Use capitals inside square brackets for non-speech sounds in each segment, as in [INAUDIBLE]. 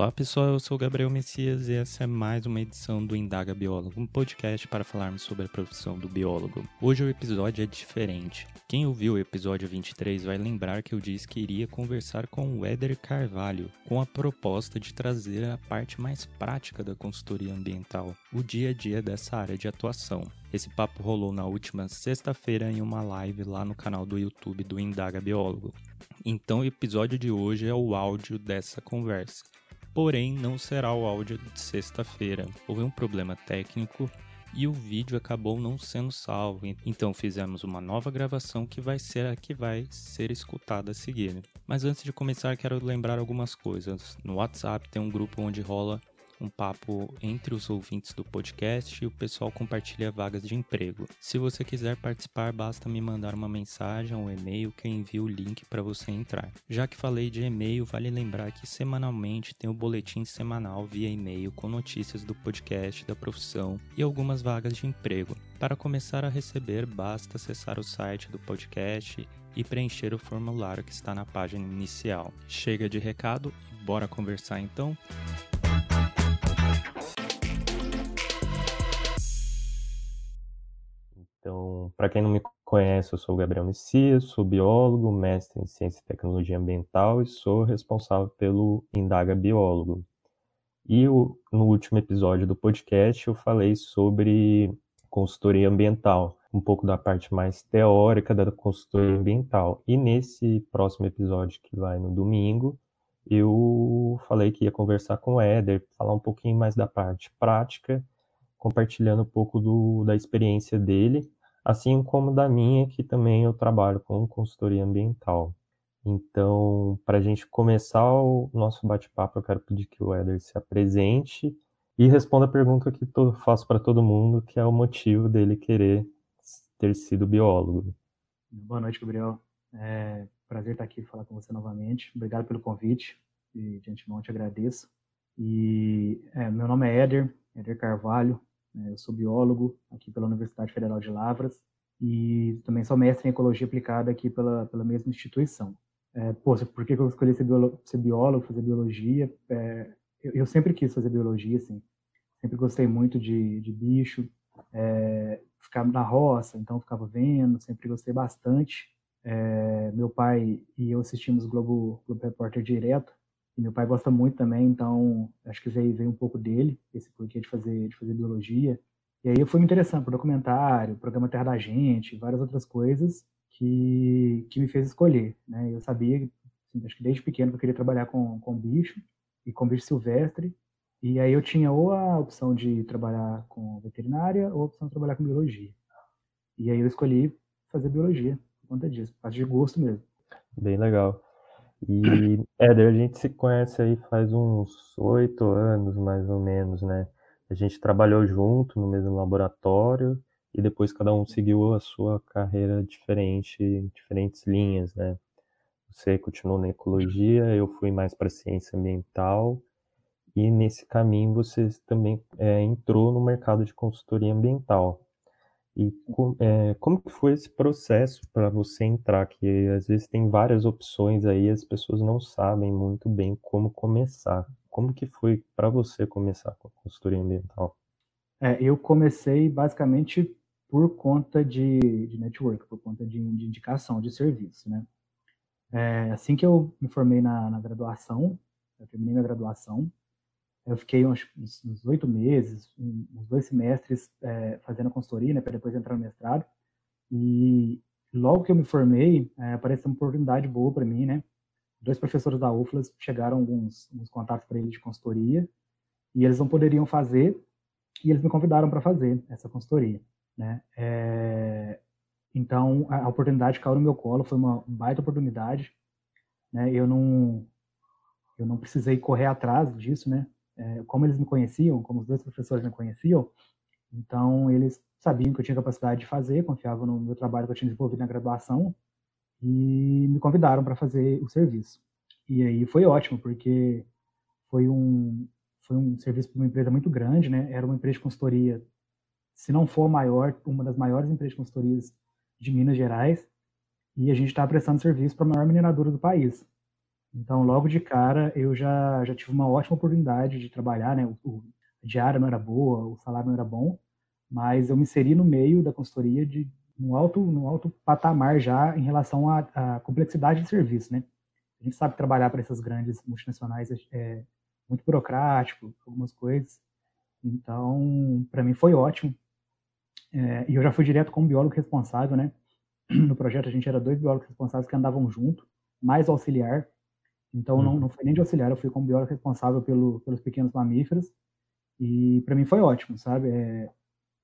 Olá pessoal, eu sou Gabriel Messias e essa é mais uma edição do Indaga Biólogo, um podcast para falarmos sobre a profissão do biólogo. Hoje o episódio é diferente. Quem ouviu o episódio 23 vai lembrar que eu disse que iria conversar com o Éder Carvalho, com a proposta de trazer a parte mais prática da consultoria ambiental, o dia a dia dessa área de atuação. Esse papo rolou na última sexta-feira em uma live lá no canal do YouTube do Indaga Biólogo. Então o episódio de hoje é o áudio dessa conversa porém não será o áudio de sexta-feira. Houve um problema técnico e o vídeo acabou não sendo salvo. Então fizemos uma nova gravação que vai ser a que vai ser escutada a seguir. Mas antes de começar, quero lembrar algumas coisas. No WhatsApp tem um grupo onde rola um papo entre os ouvintes do podcast e o pessoal compartilha vagas de emprego. Se você quiser participar, basta me mandar uma mensagem ou um e-mail que eu envio o link para você entrar. Já que falei de e-mail, vale lembrar que semanalmente tem o boletim semanal via e-mail com notícias do podcast, da profissão e algumas vagas de emprego. Para começar a receber, basta acessar o site do podcast e preencher o formulário que está na página inicial. Chega de recado, bora conversar então? Então, para quem não me conhece, eu sou o Gabriel Messias, sou biólogo, mestre em Ciência e Tecnologia Ambiental e sou responsável pelo Indaga Biólogo. E eu, no último episódio do podcast eu falei sobre consultoria ambiental, um pouco da parte mais teórica da consultoria ambiental. E nesse próximo episódio que vai no domingo, eu falei que ia conversar com o Éder, falar um pouquinho mais da parte prática compartilhando um pouco do, da experiência dele, assim como da minha, que também eu trabalho com consultoria ambiental. Então, para a gente começar o nosso bate-papo, eu quero pedir que o Éder se apresente e responda a pergunta que eu faço para todo mundo, que é o motivo dele querer ter sido biólogo. Boa noite, Gabriel. É prazer estar aqui falar com você novamente. Obrigado pelo convite e de antemão te agradeço. E é, meu nome é Éder, Éder Carvalho, né? Eu sou biólogo aqui pela Universidade Federal de Lavras e também sou mestre em ecologia aplicada aqui pela, pela mesma instituição. É, pô, por que eu escolhi ser biólogo, ser biólogo fazer biologia? É, eu, eu, sempre quis fazer biologia, assim. Sempre gostei muito de, de bicho, é, ficar na roça, então ficava vendo, sempre gostei bastante. É, meu pai e eu assistimos Globo, Globo Repórter direto, e meu pai gosta muito também, então acho que veio, veio um pouco dele, esse porquê de fazer, de fazer biologia. E aí eu fui me interessando por documentário, programa Terra da Gente, várias outras coisas que, que me fez escolher. Né? Eu sabia, assim, acho que desde pequeno, que eu queria trabalhar com, com bicho e com bicho silvestre. E aí eu tinha ou a opção de trabalhar com veterinária ou a opção de trabalhar com biologia. E aí eu escolhi fazer biologia conta disso, causa de gosto mesmo. Bem legal. E, Éder, a gente se conhece aí faz uns oito anos, mais ou menos, né? A gente trabalhou junto no mesmo laboratório e depois cada um seguiu a sua carreira diferente, diferentes linhas, né? Você continuou na ecologia, eu fui mais para ciência ambiental e nesse caminho você também é, entrou no mercado de consultoria ambiental. E é, como que foi esse processo para você entrar? Que às vezes tem várias opções aí, as pessoas não sabem muito bem como começar. Como que foi para você começar com a consultoria ambiental? É, eu comecei basicamente por conta de, de network, por conta de, de indicação de serviço, né? É, assim que eu me formei na, na graduação, eu terminei minha graduação, eu fiquei uns, oito meses, uns dois semestres é, fazendo consultoria, né, para depois entrar no mestrado. E logo que eu me formei, é, apareceu uma oportunidade boa para mim, né? Dois professores da UFLAS chegaram alguns, alguns contatos para eles de consultoria e eles não poderiam fazer e eles me convidaram para fazer essa consultoria. né? É, então, a oportunidade caiu no meu colo, foi uma baita oportunidade, né? Eu não, eu não precisei correr atrás disso, né? É, como eles me conheciam, como os dois professores me conheciam, então eles sabiam que eu tinha capacidade de fazer, confiavam no meu trabalho que eu tinha desenvolvido na graduação e me convidaram para fazer o serviço. E aí foi ótimo, porque foi um, foi um serviço para uma empresa muito grande, né? Era uma empresa de consultoria, se não for maior, uma das maiores empresas de consultorias de Minas Gerais, e a gente estava prestando serviço para a maior mineradora do país. Então, logo de cara, eu já, já tive uma ótima oportunidade de trabalhar, né? O, o, a diária não era boa, o salário não era bom, mas eu me inseri no meio da consultoria de no alto, no alto patamar já em relação à, à complexidade de serviço, né? A gente sabe trabalhar para essas grandes multinacionais é muito burocrático, algumas coisas. Então, para mim foi ótimo. É, e eu já fui direto como biólogo responsável, né? [CLEARS THROAT] No projeto a gente era dois biólogos responsáveis que andavam junto, mais auxiliar. Então não, uhum. não foi nem de auxiliar, eu fui como biólogo responsável pelo, pelos pequenos mamíferos. E para mim foi ótimo, sabe? É,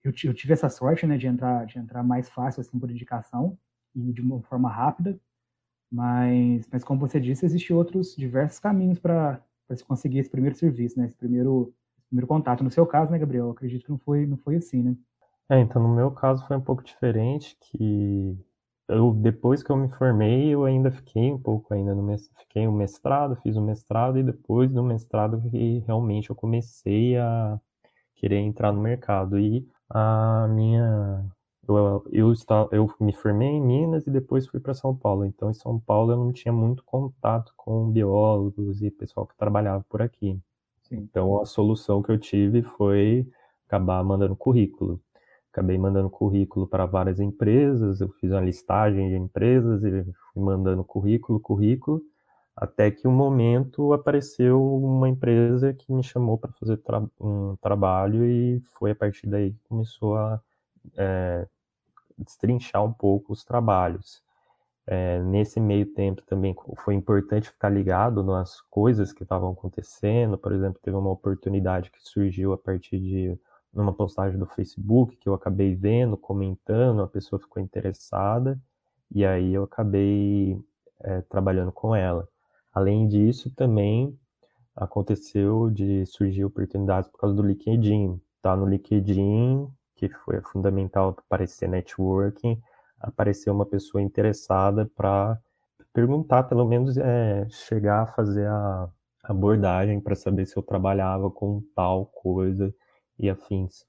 eu, eu, tive essa sorte, né, de entrar, de entrar mais fácil assim por indicação e de uma forma rápida. Mas, mas como você disse, existem outros diversos caminhos para se conseguir esse primeiro serviço, né? Esse primeiro, primeiro contato. No seu caso, né, Gabriel? Eu acredito que não foi, não foi assim, né? É, então no meu caso foi um pouco diferente, que eu depois que eu me formei, eu ainda fiquei um pouco ainda no fiquei um mestrado, fiz um mestrado e depois do mestrado que realmente eu comecei a querer entrar no mercado e a minha eu, eu, estava, eu me formei em Minas e depois fui para São Paulo. Então, em São Paulo, eu não tinha muito contato com biólogos e pessoal que trabalhava por aqui. Sim. Então, a solução que eu tive foi acabar mandando currículo acabei mandando currículo para várias empresas, eu fiz uma listagem de empresas e fui mandando currículo, currículo, até que um momento apareceu uma empresa que me chamou para fazer tra um trabalho e foi a partir daí que começou a é, destrinchar um pouco os trabalhos. É, nesse meio tempo também foi importante ficar ligado nas coisas que estavam acontecendo. Por exemplo, teve uma oportunidade que surgiu a partir de numa postagem do Facebook que eu acabei vendo, comentando, a pessoa ficou interessada e aí eu acabei é, trabalhando com ela. Além disso, também aconteceu de surgir oportunidades por causa do LinkedIn. Tá no LinkedIn, que foi fundamental para aparecer networking, apareceu uma pessoa interessada para perguntar, pelo menos é, chegar a fazer a abordagem para saber se eu trabalhava com tal coisa e afins.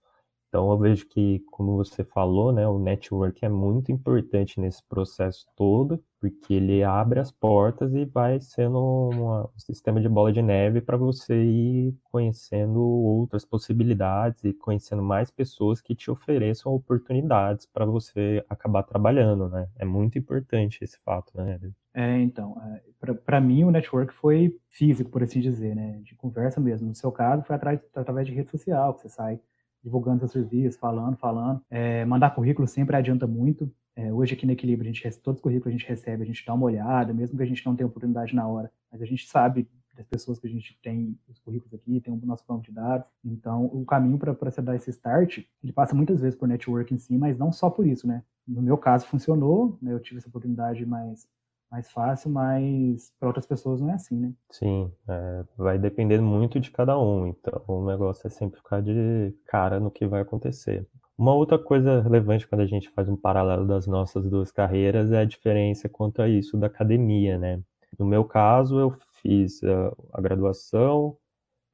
Então eu vejo que, como você falou, né, o network é muito importante nesse processo todo, porque ele abre as portas e vai sendo uma, um sistema de bola de neve para você ir conhecendo outras possibilidades e conhecendo mais pessoas que te ofereçam oportunidades para você acabar trabalhando, né? É muito importante esse fato, né? É, então, é, para mim o network foi físico, por assim dizer, né? De conversa mesmo. No seu caso, foi através, de rede social, que você sai divulgando seu serviço, falando, falando. É, mandar currículo sempre adianta muito. É, hoje aqui no Equilíbrio, a gente, todos os currículos a gente recebe, a gente dá uma olhada, mesmo que a gente não tenha oportunidade na hora, mas a gente sabe das pessoas que a gente tem os currículos aqui, tem o nosso banco de dados. Então, o caminho para você dar esse start, ele passa muitas vezes por network em si, mas não só por isso, né? No meu caso, funcionou, né? eu tive essa oportunidade mais mais fácil, mas para outras pessoas não é assim, né? Sim, é, vai depender muito de cada um. Então, o negócio é sempre ficar de cara no que vai acontecer. Uma outra coisa relevante quando a gente faz um paralelo das nossas duas carreiras é a diferença quanto a isso da academia, né? No meu caso, eu fiz a, a graduação,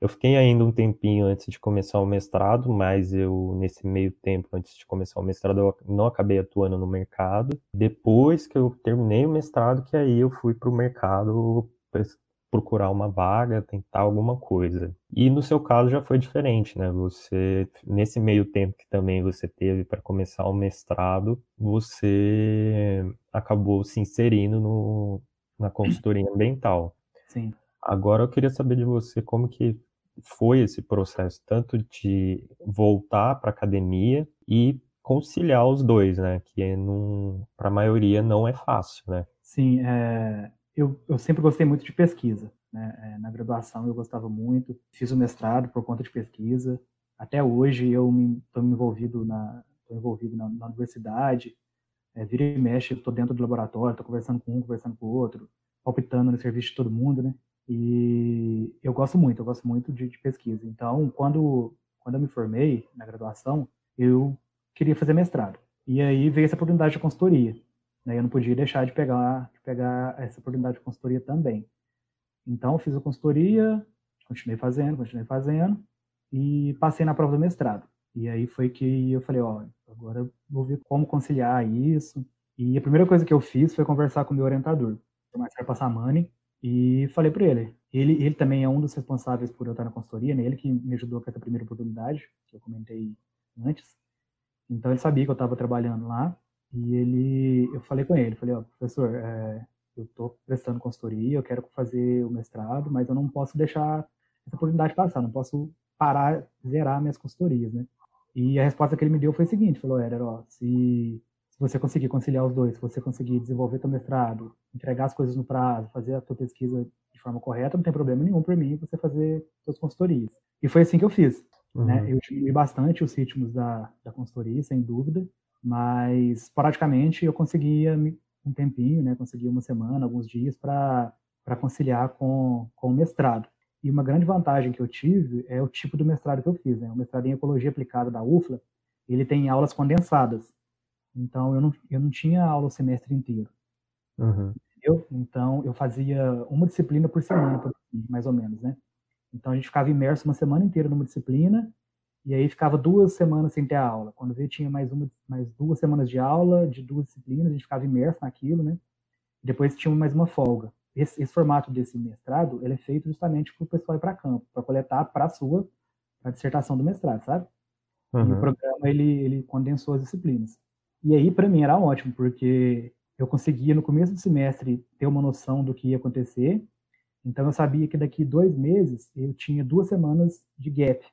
eu fiquei ainda um tempinho antes de começar o mestrado, mas eu, nesse meio tempo, antes de começar o mestrado, eu não acabei atuando no mercado. Depois que eu terminei o mestrado, que aí eu fui para o mercado procurar uma vaga, tentar alguma coisa. E no seu caso já foi diferente, né? Você, nesse meio tempo que também você teve para começar o mestrado, você acabou se inserindo no, na consultoria ambiental. Sim. Agora eu queria saber de você como que foi esse processo, tanto de voltar para academia e conciliar os dois, né? Que é para a maioria não é fácil, né? Sim, é, eu, eu sempre gostei muito de pesquisa. Né? É, na graduação eu gostava muito, fiz o mestrado por conta de pesquisa. Até hoje eu estou envolvido na, envolvido na, na universidade, é, vira e mexe, estou dentro do laboratório, estou conversando com um, conversando com o outro, palpitando no serviço de todo mundo, né? E eu gosto muito, eu gosto muito de, de pesquisa. Então, quando, quando eu me formei na graduação, eu queria fazer mestrado. E aí veio essa oportunidade de consultoria. Né? Eu não podia deixar de pegar, de pegar essa oportunidade de consultoria também. Então, fiz a consultoria, continuei fazendo, continuei fazendo, e passei na prova do mestrado. E aí foi que eu falei, ó, agora vou ver como conciliar isso. E a primeira coisa que eu fiz foi conversar com o meu orientador, o Marcelo Passamani, e falei para ele. ele. Ele também é um dos responsáveis por eu estar na consultoria, né? ele que me ajudou com essa primeira oportunidade, que eu comentei antes. Então ele sabia que eu estava trabalhando lá, e ele, eu falei com ele, falei, ó, professor, é, eu estou prestando consultoria, eu quero fazer o mestrado, mas eu não posso deixar essa oportunidade passar, não posso parar, zerar minhas consultorias, né? E a resposta que ele me deu foi a seguinte, falou, Éder, ó, se você conseguir conciliar os dois, você conseguir desenvolver teu mestrado, entregar as coisas no prazo, fazer a tua pesquisa de forma correta, não tem problema nenhum para mim você fazer suas consultorias. E foi assim que eu fiz. Né? Uhum. Né? Eu diminui bastante os ritmos da, da consultoria, sem dúvida, mas praticamente eu conseguia um tempinho, né, conseguia uma semana, alguns dias para conciliar com, com o mestrado. E uma grande vantagem que eu tive é o tipo do mestrado que eu fiz. Né? O mestrado em Ecologia Aplicada da UFLA, ele tem aulas condensadas. Então, eu não, eu não tinha aula o semestre inteiro. Uhum. Entendeu? Então, eu fazia uma disciplina por semana, mais ou menos, né? Então, a gente ficava imerso uma semana inteira numa disciplina, e aí ficava duas semanas sem ter aula. Quando veio, tinha mais, uma, mais duas semanas de aula, de duas disciplinas, a gente ficava imerso naquilo, né? Depois tinha mais uma folga esse, esse, formato desse mestrado ele é feito justamente para o pessoal ir para campo, para coletar para a sua pra dissertação do mestrado, sabe? Uhum. E o uhum. programa ele, ele condensou as disciplinas. E aí para mim era ótimo, porque eu conseguia no começo do semestre ter uma noção do que ia acontecer. Então eu sabia que daqui dois meses eu tinha duas semanas de gap,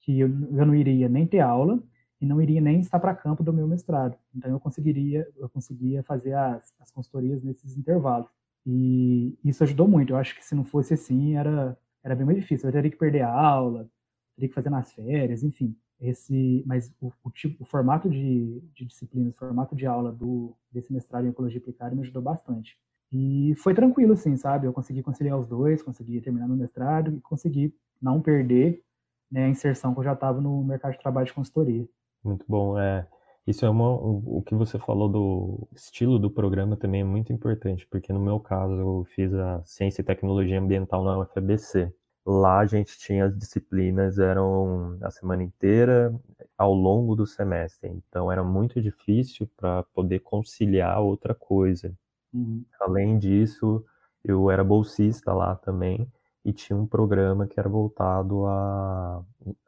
que eu, eu não iria nem ter aula e não iria nem estar para campo do meu mestrado. Então eu conseguiria eu conseguia fazer as, as consultorias nesses intervalos. E isso ajudou muito. Eu acho que se não fosse assim, era, era bem mais difícil. Eu teria que perder a aula, teria que fazer nas férias, enfim. Esse, mas o, o tipo, o formato de, de disciplina, o formato de aula do, desse mestrado em Ecologia Aplicada me ajudou bastante. E foi tranquilo, assim, sabe? Eu consegui conciliar os dois, consegui terminar meu mestrado e consegui não perder né, a inserção que eu já estava no mercado de trabalho de consultoria. Muito bom. É, isso é uma, o, o que você falou do estilo do programa também é muito importante, porque no meu caso eu fiz a Ciência e Tecnologia Ambiental na UFABC. Lá a gente tinha as disciplinas, eram a semana inteira, ao longo do semestre. Então era muito difícil para poder conciliar outra coisa. Uhum. Além disso, eu era bolsista lá também e tinha um programa que era voltado à,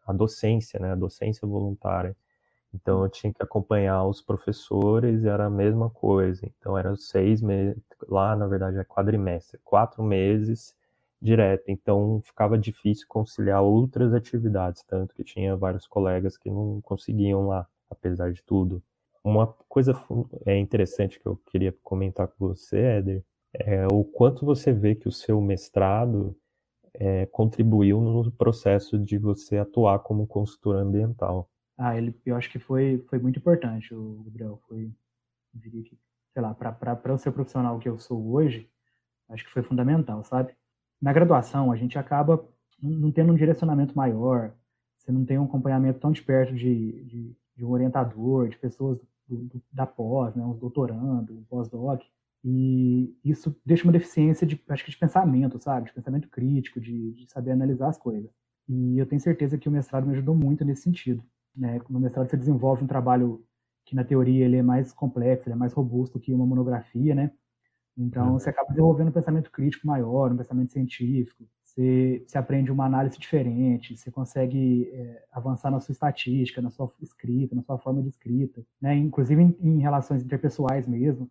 à docência, né? A docência voluntária. Então eu tinha que acompanhar os professores era a mesma coisa. Então era seis meses, lá na verdade é quadrimestre, quatro meses direto. Então ficava difícil conciliar outras atividades, tanto que tinha vários colegas que não conseguiam lá, apesar de tudo. Uma coisa é interessante que eu queria comentar com você, Éder, é o quanto você vê que o seu mestrado é, contribuiu no processo de você atuar como consultor ambiental. Ah, ele, eu acho que foi, foi muito importante, o Gabriel. Foi, diria que, sei lá, para eu ser profissional que eu sou hoje, acho que foi fundamental, sabe? Na graduação, a gente acaba não tendo um direcionamento maior, você não tem um acompanhamento tão de perto de, de, de um orientador, de pessoas do, do, da pós, né, uns doutorando, um pós-doc, e isso deixa uma deficiência de, acho que de pensamento, sabe? De pensamento crítico, de, de saber analisar as coisas. E eu tenho certeza que o mestrado me ajudou muito nesse sentido. Né? No mestrado você desenvolve um trabalho que na teoria ele é mais complexo, ele é mais robusto que uma monografia, né? Então você acaba desenvolvendo um pensamento crítico maior, um pensamento científico. Você, você aprende uma análise diferente, você consegue é, avançar na sua estatística, na sua escrita, na sua forma de escrita, né? Inclusive em, em relações interpessoais mesmo.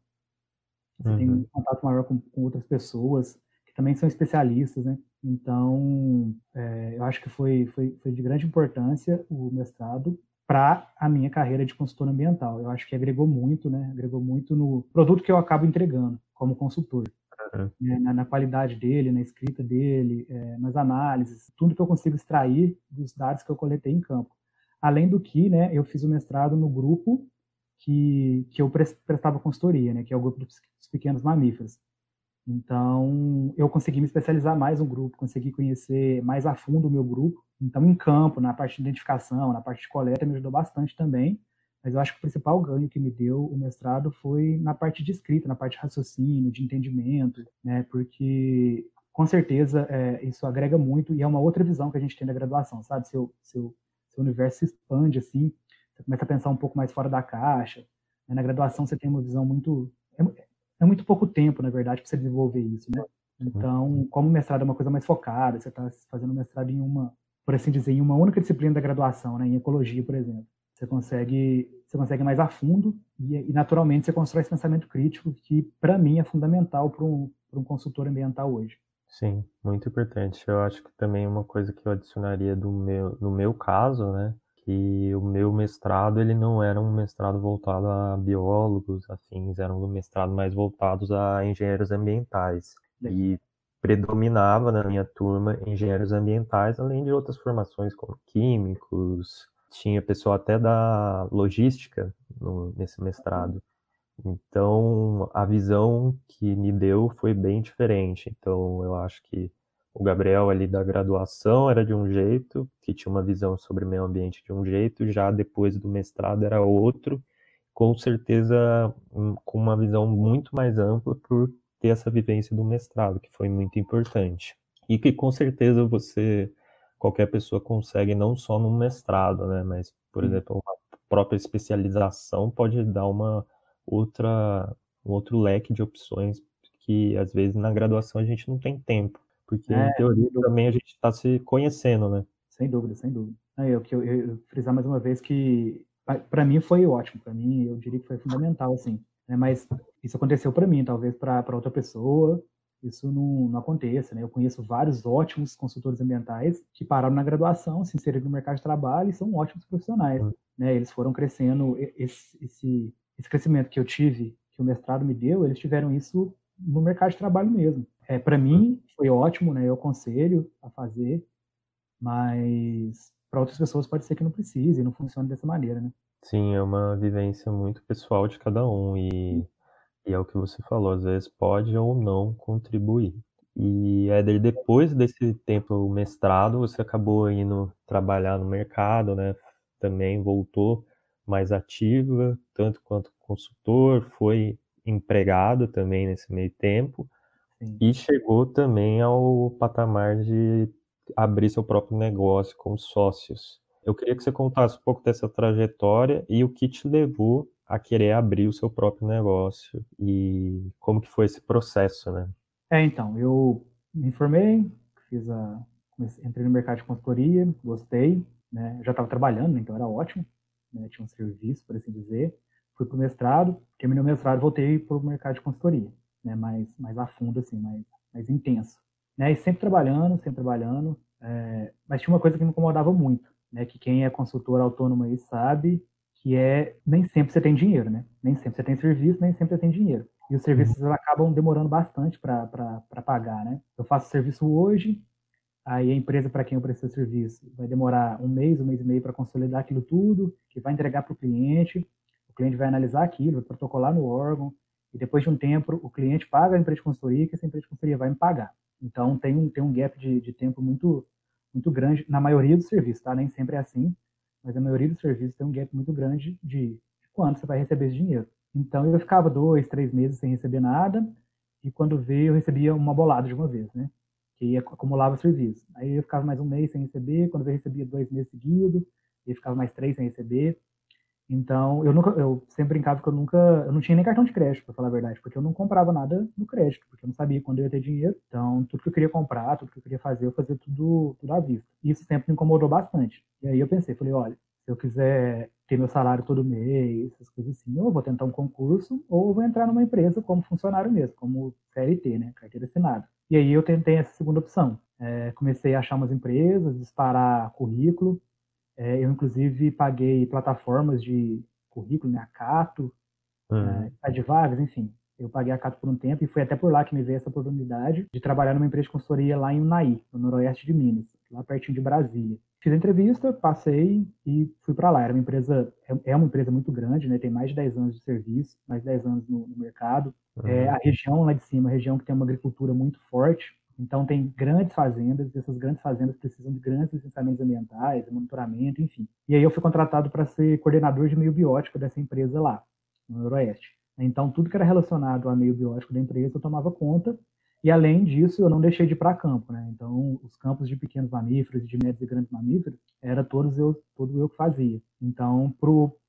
Você uhum. tem um contato maior com, com outras pessoas que também são especialistas, né? Então, é, eu acho que foi, foi, foi de grande importância o mestrado para a minha carreira de consultor ambiental. Eu acho que agregou muito, né? Agregou muito no produto que eu acabo entregando como consultor. Uhum. Né? Na, na, qualidade dele, na escrita dele, é, nas análises, tudo que eu consigo extrair dos dados que eu coletei em campo. além do que, né, eu fiz o mestrado no grupo que, que eu prestava consultoria, né, que é o grupo dos pequenos mamíferos. Então, eu consegui me especializar mais no grupo, consegui conhecer mais a fundo o meu grupo. Então, em campo, na parte de identificação, na parte de coleta, me ajudou bastante também. Mas eu acho que o principal ganho que me deu o mestrado foi na parte de escrita, na parte de raciocínio, de entendimento, né? Porque, com certeza, é, isso agrega muito e é uma outra visão que a gente tem da graduação, sabe? Seu, seu, seu universo se expande, assim, você começa a pensar um pouco mais fora da caixa. Né? Na graduação, você tem uma visão muito... É, muito pouco tempo, na verdade, para você desenvolver isso, né? Então, como o mestrado é uma coisa mais focada, você está fazendo mestrado em uma, por assim dizer, em uma única disciplina da graduação, né? Em ecologia, por exemplo. Você consegue, você consegue mais a fundo e, e naturalmente você constrói esse pensamento crítico que, para mim, é fundamental para um, um consultor ambiental hoje. Sim, muito importante. Eu acho que também uma coisa que eu adicionaria do meu, no meu caso, né, que o meu mestrado ele não era um mestrado voltado a biólogos, afins, era um mestrado mais voltados a engenheiros ambientais. E predominava na minha turma engenheiros ambientais, além de outras formações como químicos, tinha pessoal até da logística no, nesse mestrado. Então, a visão que me deu foi bem diferente. Então, eu acho que o Gabriel ali da graduação era de um jeito, que tinha uma visão sobre meio ambiente de um jeito, já depois do mestrado era outro, com certeza com uma visão muito mais ampla por ter essa vivência do mestrado, que foi muito importante. E que com certeza você, qualquer pessoa consegue não só no mestrado, né, mas, por exemplo, a própria especialização pode dar uma outra, um outro leque de opções que às vezes na graduação a gente não tem tempo. Porque, é, em teoria, também a gente está se conhecendo, né? Sem dúvida, sem dúvida. Eu, eu, eu, eu frisar mais uma vez que, para mim, foi ótimo. Para mim, eu diria que foi fundamental, assim. Né? Mas isso aconteceu para mim, talvez para outra pessoa isso não, não aconteça, né? Eu conheço vários ótimos consultores ambientais que pararam na graduação, se inseriram no mercado de trabalho e são ótimos profissionais, uhum. né? Eles foram crescendo, esse, esse, esse crescimento que eu tive, que o mestrado me deu, eles tiveram isso no mercado de trabalho mesmo. É, para mim foi ótimo, né? Eu aconselho a fazer, mas para outras pessoas pode ser que não precise, não funcione dessa maneira, né? Sim, é uma vivência muito pessoal de cada um e, e é o que você falou, às vezes pode ou não contribuir. E Éder, depois desse tempo mestrado, você acabou indo trabalhar no mercado, né? Também voltou mais ativa, tanto quanto consultor, foi empregado também nesse meio tempo. Sim. E chegou também ao patamar de abrir seu próprio negócio com sócios. Eu queria que você contasse um pouco dessa trajetória e o que te levou a querer abrir o seu próprio negócio e como que foi esse processo, né? É, então, eu me informei, fiz a entrei no mercado de consultoria, gostei, né? já estava trabalhando, então era ótimo, né? tinha um serviço, por assim dizer. Fui para o mestrado, terminei o mestrado, voltei para o mercado de consultoria né, mais, mais a fundo, assim, mais, mais intenso. Né, e sempre trabalhando, sempre trabalhando, é, mas tinha uma coisa que me incomodava muito, né, que quem é consultor autônomo aí sabe, que é nem sempre você tem dinheiro, né? Nem sempre você tem serviço, nem sempre você tem dinheiro. E os serviços uhum. acabam demorando bastante para pagar, né? Eu faço serviço hoje, aí a empresa para quem eu presto serviço vai demorar um mês, um mês e meio para consolidar aquilo tudo, que vai entregar para o cliente, o cliente vai analisar aquilo, vai protocolar no órgão, e depois de um tempo o cliente paga a empresa de consultoria que essa empresa de consultoria vai me pagar. Então tem um, tem um gap de, de tempo muito, muito grande na maioria dos serviços, tá? Nem sempre é assim, mas a maioria dos serviços tem um gap muito grande de, quando você vai receber esse dinheiro. Então eu ficava dois, três meses sem receber nada e quando veio eu recebia uma bolada de uma vez, né? Que acumulava serviço. Aí eu ficava mais um mês sem receber, quando eu recebia dois meses seguidos, e ficava mais três sem receber. Então, eu nunca, eu sempre brincava que eu nunca, eu não tinha nem cartão de crédito, para falar a verdade, porque eu não comprava nada no crédito, porque eu não sabia quando eu ia ter dinheiro. Então, tudo que eu queria comprar, tudo que eu queria fazer, eu fazia tudo, tudo à vista. E isso sempre me incomodou bastante. E aí eu pensei, falei, olha, se eu quiser ter meu salário todo mês, essas coisas assim, ou eu vou tentar um concurso, ou eu vou entrar numa empresa como funcionário mesmo, como CLT, né, carteira assinada. E aí eu tentei essa segunda opção. É, comecei a achar umas empresas, disparar currículo, é, eu, inclusive, paguei plataformas de currículo, né, Acato, uhum. é, Vagas, enfim. Eu paguei a Cato por um tempo e foi até por lá que me veio essa oportunidade de trabalhar numa empresa de consultoria lá em Unai, no noroeste de Minas. lá pertinho de Brasília. Fiz a entrevista, passei e fui para lá. Era uma empresa, é, é uma empresa muito grande, né? Tem mais de 10 anos de serviço, mais de 10 anos no, no mercado. Uhum. É, a região lá de cima, a região que tem uma agricultura muito forte, então tem grandes fazendas, e essas grandes fazendas precisam de grandes licenciamentos ambientais, monitoramento, enfim. E aí eu fui contratado para ser coordenador de meio biótico dessa empresa lá, no Noroeste. Então tudo que era relacionado ao meio biótico da empresa eu tomava conta, e além disso eu não deixei de ir para campo, né? Então os campos de pequenos mamíferos, de médios e grandes mamíferos, era todos eu, todo eu que fazia. Então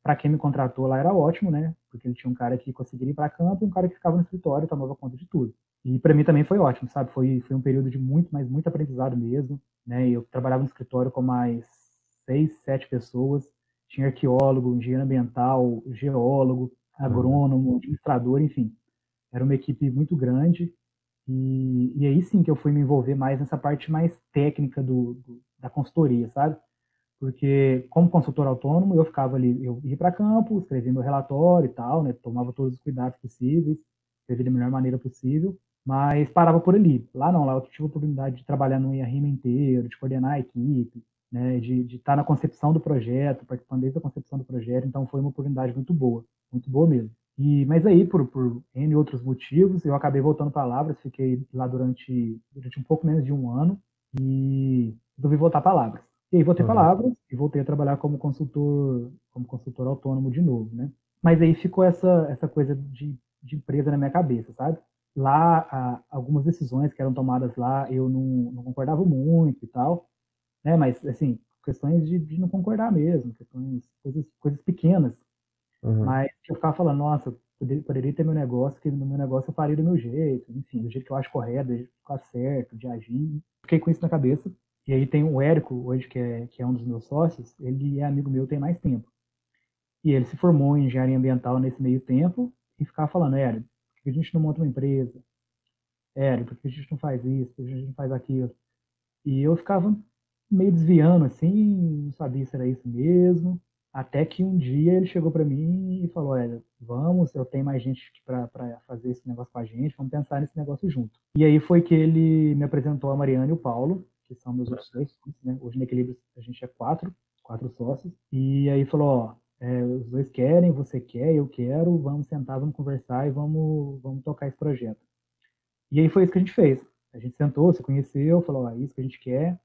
para quem me contratou lá era ótimo, né? Porque ele tinha um cara que conseguiria ir para campo e um cara que ficava no escritório e tomava conta de tudo. E para mim também foi ótimo, sabe? Foi, foi um período de muito, mas muito aprendizado mesmo. Né? Eu trabalhava no escritório com mais seis, sete pessoas. Tinha arqueólogo, engenheiro ambiental, geólogo, agrônomo, administrador, enfim. Era uma equipe muito grande. E, e aí sim que eu fui me envolver mais nessa parte mais técnica do, do da consultoria, sabe? Porque como consultor autônomo, eu ficava ali, eu ia para campo, escrevia meu relatório e tal, né? Tomava todos os cuidados possíveis, escrevia da melhor maneira possível mas parava por ali. Lá não, lá eu tive a oportunidade de trabalhar no IARIM inteiro, de coordenar a equipe, né, de, estar na concepção do projeto, participando desde a concepção do projeto, então foi uma oportunidade muito boa, muito boa mesmo. E, mas aí, por, por N outros motivos, eu acabei voltando para Lavras, fiquei lá durante, durante um pouco menos de um ano e resolvi voltar para Lavras. E aí voltei uhum. para Lavras e voltei a trabalhar como consultor, como consultor autônomo de novo, né? Mas aí ficou essa, essa coisa de, de empresa na minha cabeça, sabe? lá algumas decisões que eram tomadas lá eu não, não, concordava muito e tal, né? Mas assim questões de, de não concordar mesmo, questões coisas, coisas pequenas, uhum. mas eu ficava falando, nossa, poderia, poderia, ter meu negócio, que no meu negócio eu faria do meu jeito, enfim, do jeito que eu acho correto, do jeito que ficar certo, de agir. Fiquei com isso na cabeça. E aí tem o Érico, hoje, que é, que é um dos meus sócios, ele é amigo meu tem mais tempo. E ele se formou em engenharia ambiental nesse meio tempo e ficava falando, Érico, que a gente não monta uma empresa? Érico, por que a gente não faz isso? Por que a gente não faz aquilo? E eu ficava meio desviando assim, não sabia se era isso mesmo. Até que um dia ele chegou para mim e falou: Olha, vamos, eu tenho mais gente para fazer esse negócio com a gente, vamos pensar nesse negócio junto. E aí foi que ele me apresentou a Mariana e o Paulo, que são meus outros dois sócios, né? Hoje no Equilíbrio a gente é quatro, quatro sócios. E aí falou: Ó, é, os dois querem, você quer, eu quero, vamos sentar, vamos conversar e vamos, vamos tocar esse projeto. E aí foi isso que a gente fez. A gente sentou, se conheceu, falou, ah, isso que a gente quer.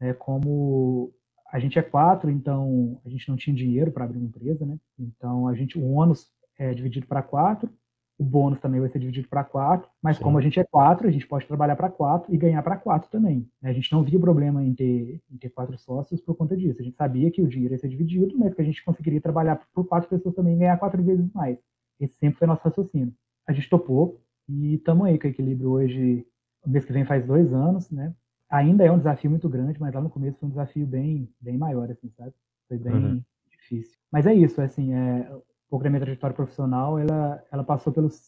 É, como a gente é quatro, então a gente não tinha dinheiro para abrir uma empresa, né? Então a gente, o ônus é dividido para quatro, o bônus também vai ser dividido para quatro, mas Sim. como a gente é quatro, a gente pode trabalhar para quatro e ganhar para quatro também. A gente não via problema em ter, em ter quatro sócios por conta disso. A gente sabia que o dinheiro ia ser dividido, mas que a gente conseguiria trabalhar por quatro pessoas também e ganhar quatro vezes mais. Esse sempre foi nosso raciocínio. A gente topou e estamos aí com o equilíbrio hoje. O mês que vem faz dois anos, né? Ainda é um desafio muito grande, mas lá no começo foi um desafio bem, bem maior, assim, sabe? Foi bem uhum. difícil. Mas é isso, assim, é, pouco da minha trajetória profissional, ela, ela passou pelos,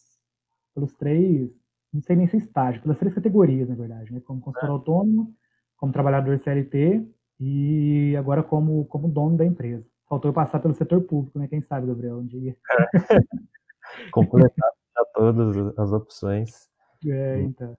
pelos três, não sei nem se estágio, pelas três categorias, na verdade, né? Como consultor é. autônomo, como trabalhador CLT e agora como, como dono da empresa. Faltou eu passar pelo setor público, né? Quem sabe, Gabriel, um dia. É. [LAUGHS] Completar todas as opções. É, então.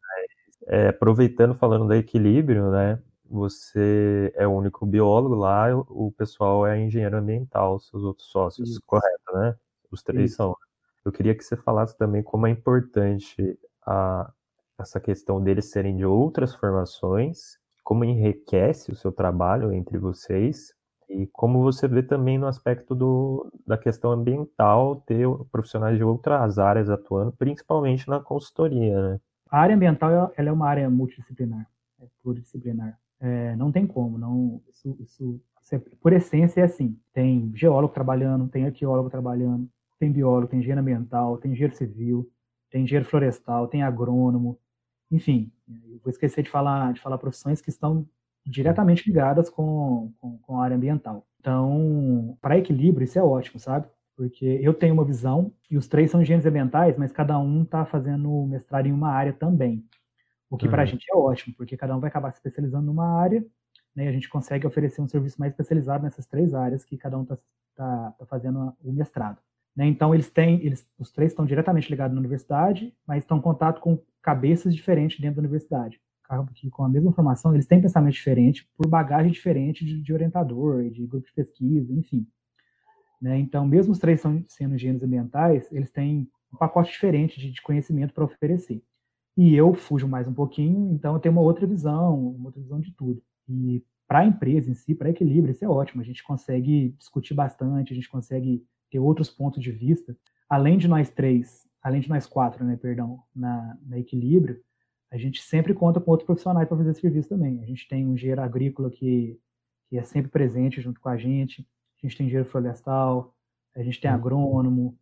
É, aproveitando, falando do equilíbrio, né? Você é o único biólogo lá, o pessoal é engenheiro ambiental, seus outros sócios, Isso. correto, né? Os três Isso. são. Eu queria que você falasse também como é importante a, essa questão deles serem de outras formações, como enriquece o seu trabalho entre vocês e como você vê também no aspecto do, da questão ambiental ter profissionais de outras áreas atuando, principalmente na consultoria, né? A área ambiental ela é uma área multidisciplinar, é pluridisciplinar. É, não tem como, não, isso, isso, isso é, por essência é assim. Tem geólogo trabalhando, tem arqueólogo trabalhando, tem biólogo, tem engenheiro ambiental, tem engenheiro civil, tem engenheiro florestal, tem agrônomo, enfim, eu vou esquecer de falar, de falar profissões que estão diretamente ligadas com, com, com a área ambiental. Então, para equilíbrio, isso é ótimo, sabe? Porque eu tenho uma visão, e os três são engenheiros ambientais, mas cada um está fazendo mestrado em uma área também. O que uhum. para a gente é ótimo, porque cada um vai acabar se especializando numa área, né, e a gente consegue oferecer um serviço mais especializado nessas três áreas que cada um está tá, tá fazendo o mestrado. Né, então, eles têm, eles, os três estão diretamente ligados na universidade, mas estão em contato com cabeças diferentes dentro da universidade. que com a mesma formação, eles têm pensamento diferente, por bagagem diferente de, de orientador, de grupo de pesquisa, enfim. Né? Então, mesmo os três são, sendo engenheiros ambientais, eles têm um pacote diferente de, de conhecimento para oferecer. E eu fujo mais um pouquinho, então eu tenho uma outra visão, uma outra visão de tudo. E para a empresa em si, para equilíbrio, isso é ótimo. A gente consegue discutir bastante, a gente consegue ter outros pontos de vista. Além de nós três, além de nós quatro, né, perdão, na, na equilíbrio, a gente sempre conta com outros profissionais para fazer serviço também. A gente tem um engenheiro agrícola que, que é sempre presente junto com a gente, a gente tem engenheiro florestal, a gente tem agrônomo,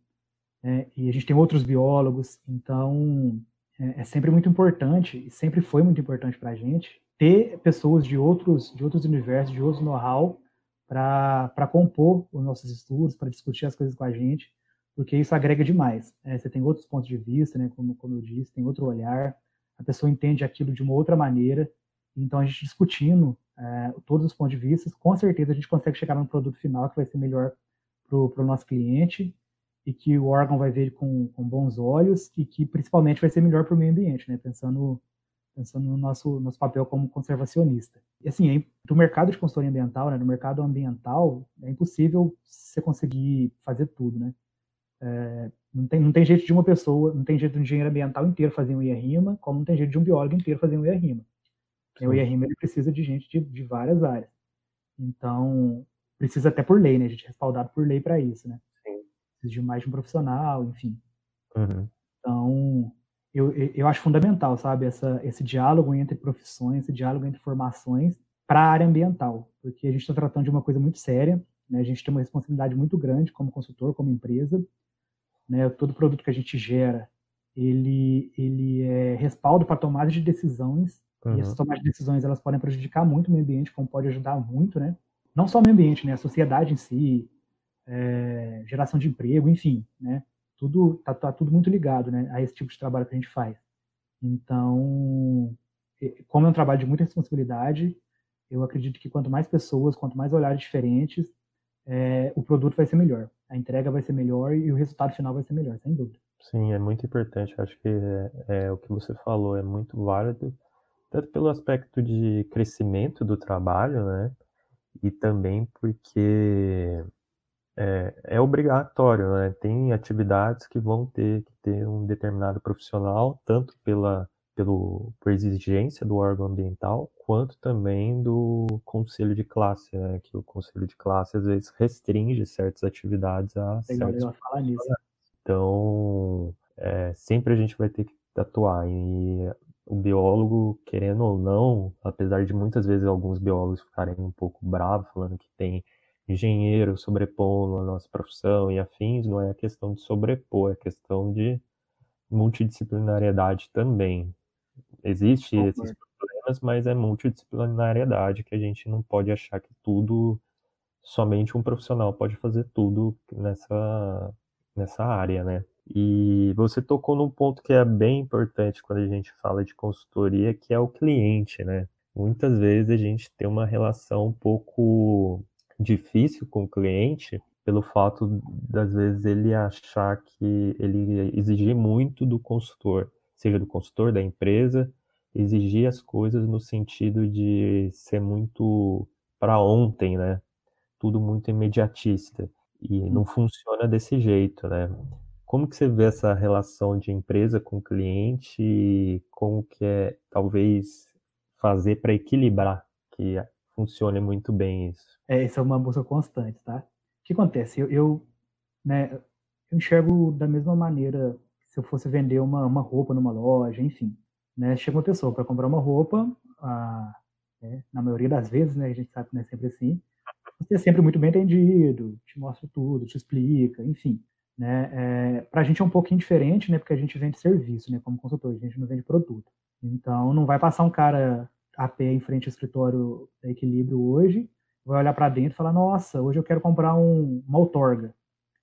né, e a gente tem outros biólogos. Então, é, é sempre muito importante, e sempre foi muito importante para a gente, ter pessoas de outros, de outros universos, de outros know-how, para compor os nossos estudos, para discutir as coisas com a gente, porque isso agrega demais. É, você tem outros pontos de vista, né, como, como eu disse, tem outro olhar, a pessoa entende aquilo de uma outra maneira, então a gente discutindo é, todos os pontos de vista, com certeza a gente consegue chegar num produto final que vai ser melhor para o nosso cliente e que o órgão vai ver com, com bons olhos e que principalmente vai ser melhor para o meio ambiente, né? Pensando pensando no nosso, nosso papel como conservacionista. E assim, do mercado de consultoria ambiental, né, no mercado ambiental, é impossível você conseguir fazer tudo, né? É, não, tem, não tem jeito de uma pessoa, não tem jeito de um engenheiro ambiental inteiro fazer um IRIMA, como não tem jeito de um biólogo inteiro fazer um IRIMA. O IRIMA ele precisa de gente de, de várias áreas. Então, precisa até por lei, né? A gente é respaldado por lei para isso, né? Sim. Precisa de mais um profissional, enfim. Uhum. Então, eu, eu acho fundamental, sabe, essa, esse diálogo entre profissões, esse diálogo entre formações para a área ambiental, porque a gente está tratando de uma coisa muito séria, né, a gente tem uma responsabilidade muito grande como consultor, como empresa, né, todo produto que a gente gera, ele, ele é respaldo para tomada de decisões, uhum. e essas tomadas de decisões elas podem prejudicar muito o meio ambiente, como pode ajudar muito, né, não só o meio ambiente, né, a sociedade em si, é, geração de emprego, enfim, né, tudo tá, tá, tudo muito ligado né, a esse tipo de trabalho que a gente faz. Então, como é um trabalho de muita responsabilidade, eu acredito que quanto mais pessoas, quanto mais olhares diferentes, é, o produto vai ser melhor, a entrega vai ser melhor e o resultado final vai ser melhor, sem dúvida. Sim, é muito importante. Acho que é, é, o que você falou é muito válido, tanto pelo aspecto de crescimento do trabalho, né? E também porque é, é obrigatório, né? Tem atividades que vão ter que ter um determinado profissional, tanto pela pelo, por exigência do órgão ambiental, quanto também do conselho de classe, né? Que o conselho de classe às vezes restringe certas atividades a certos falar nisso. Então, é, sempre a gente vai ter que atuar. E o biólogo, querendo ou não, apesar de muitas vezes alguns biólogos ficarem um pouco bravos, falando que tem engenheiro sobrepondo a nossa profissão e afins, não é a questão de sobrepor, é a questão de multidisciplinariedade também. Existe esses problemas, mas é multidisciplinariedade que a gente não pode achar que tudo, somente um profissional pode fazer tudo nessa, nessa área, né? E você tocou num ponto que é bem importante quando a gente fala de consultoria, que é o cliente, né? Muitas vezes a gente tem uma relação um pouco difícil com o cliente pelo fato das vezes ele achar que ele exigir muito do consultor, seja do consultor da empresa, exigir as coisas no sentido de ser muito para ontem, né? Tudo muito imediatista e não funciona desse jeito, né? Como que você vê essa relação de empresa com cliente e como que é talvez fazer para equilibrar que funcione muito bem isso. É, é uma busca constante, tá? O que acontece? Eu, eu, né, eu enxergo da mesma maneira se eu fosse vender uma, uma roupa numa loja, enfim. Né, chega uma pessoa para comprar uma roupa, a, né, na maioria das vezes, né, a gente sabe que não é sempre assim, você é sempre muito bem entendido, te mostra tudo, te explica, enfim. Né, é, para a gente é um pouquinho diferente, né, porque a gente vende serviço, né, como consultor, a gente não vende produto. Então, não vai passar um cara a pé em frente ao escritório da Equilíbrio hoje, vai olhar para dentro e falar: Nossa, hoje eu quero comprar um, uma outorga.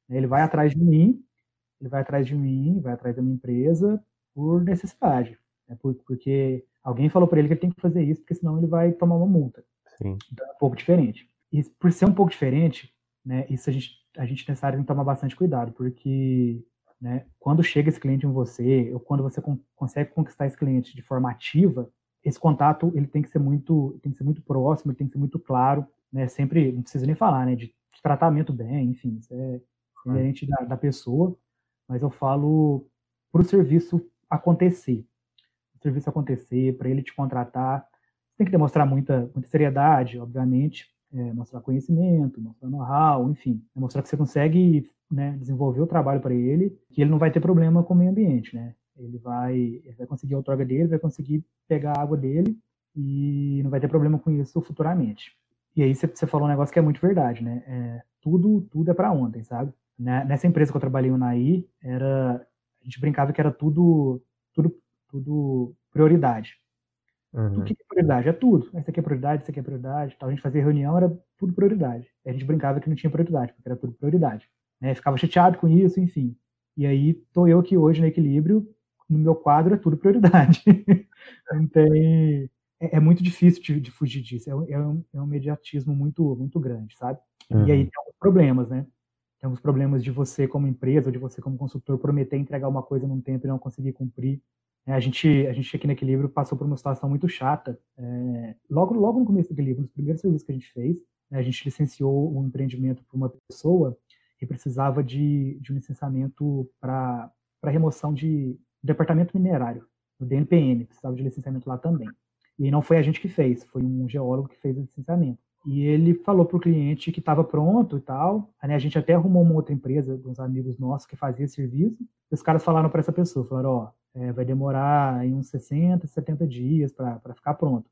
Ele vai atrás de mim, ele vai atrás de mim, vai atrás da minha empresa por necessidade, né? porque alguém falou para ele que ele tem que fazer isso, porque senão ele vai tomar uma multa. Sim. Então é um pouco diferente. E por ser um pouco diferente, né, isso a gente, a gente necessário tomar bastante cuidado, porque né, quando chega esse cliente em você, ou quando você consegue conquistar esse cliente de forma ativa, esse contato ele tem que ser muito, tem que ser muito próximo, ele tem que ser muito claro, né? Sempre, não precisa nem falar, né? De, de tratamento bem, enfim, isso é diferente da, da pessoa, mas eu falo para o serviço acontecer, o serviço acontecer, para ele te contratar, tem que demonstrar muita, muita seriedade, obviamente, é, mostrar conhecimento, mostrar know-how, enfim, é mostrar que você consegue né, desenvolver o trabalho para ele, que ele não vai ter problema com o meio ambiente, né? Ele vai, ele vai conseguir a outorga dele, vai conseguir pegar a água dele e não vai ter problema com isso futuramente. E aí você falou um negócio que é muito verdade, né? É, tudo, tudo é para ontem, sabe? Né, nessa empresa que eu trabalhei no NAI, era, a gente brincava que era tudo, tudo, tudo prioridade. Uhum. O que é prioridade? É tudo. Essa aqui é prioridade, isso aqui é prioridade. Tal. A gente fazia reunião, era tudo prioridade. A gente brincava que não tinha prioridade, porque era tudo prioridade. Né? Ficava chateado com isso, enfim. E aí tô eu que hoje no equilíbrio, no meu quadro é tudo prioridade. [LAUGHS] não tem... É, é, muito difícil de, de fugir disso. É, é, um, é um mediatismo muito, muito grande, sabe? Uhum. E aí uhum. tem alguns problemas, né? Tem alguns problemas de você como empresa, ou de você como consultor prometer entregar uma coisa num tempo e não conseguir cumprir. É, a gente, a gente aqui no Equilíbrio passou por uma situação muito chata. É, logo, logo no começo do Equilíbrio, nos primeiros serviços que a gente fez, né, a gente licenciou um empreendimento para uma pessoa que precisava de, de um licenciamento para remoção de departamento minerário, do DNPN, precisava de licenciamento lá também. E não foi a gente que fez, foi um geólogo que fez o licenciamento. E ele falou para o cliente que estava pronto e tal. Aí, né, a gente até arrumou uma outra empresa, uns amigos nossos que fazia serviço. E os caras falaram para essa pessoa, falaram, ó, é, vai demorar aí uns 60, 70 dias para ficar pronto.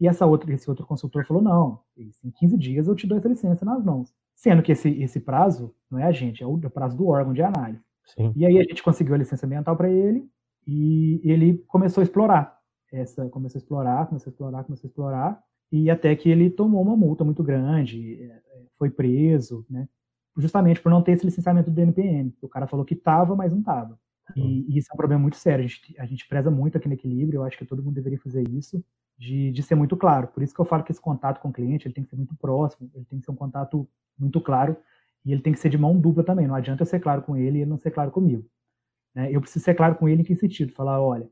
E essa outra, esse outro consultor falou, não, em 15 dias eu te dou essa licença nas mãos. Sendo que esse, esse prazo não é a gente, é o, é o prazo do órgão de análise. Sim. E aí a gente conseguiu a licença ambiental para ele e ele começou a explorar. Essa, começou a explorar, começou a explorar, começou a explorar, e até que ele tomou uma multa muito grande, é, é, foi preso, né? Justamente por não ter esse licenciamento do DNPM. O cara falou que estava, mas não estava. E, uhum. e, isso é um problema muito sério. A gente, a gente preza muito aqui no equilíbrio, eu acho que todo mundo deveria fazer isso, de, de ser muito claro. Por isso que eu falo que esse contato com o cliente ele tem que ser muito próximo, ele tem que ser um contato muito claro e ele tem que ser de mão dupla também. Não adianta eu ser claro com ele e ele não ser claro comigo. Né? Eu preciso ser claro com ele em que sentido? Falar, olha,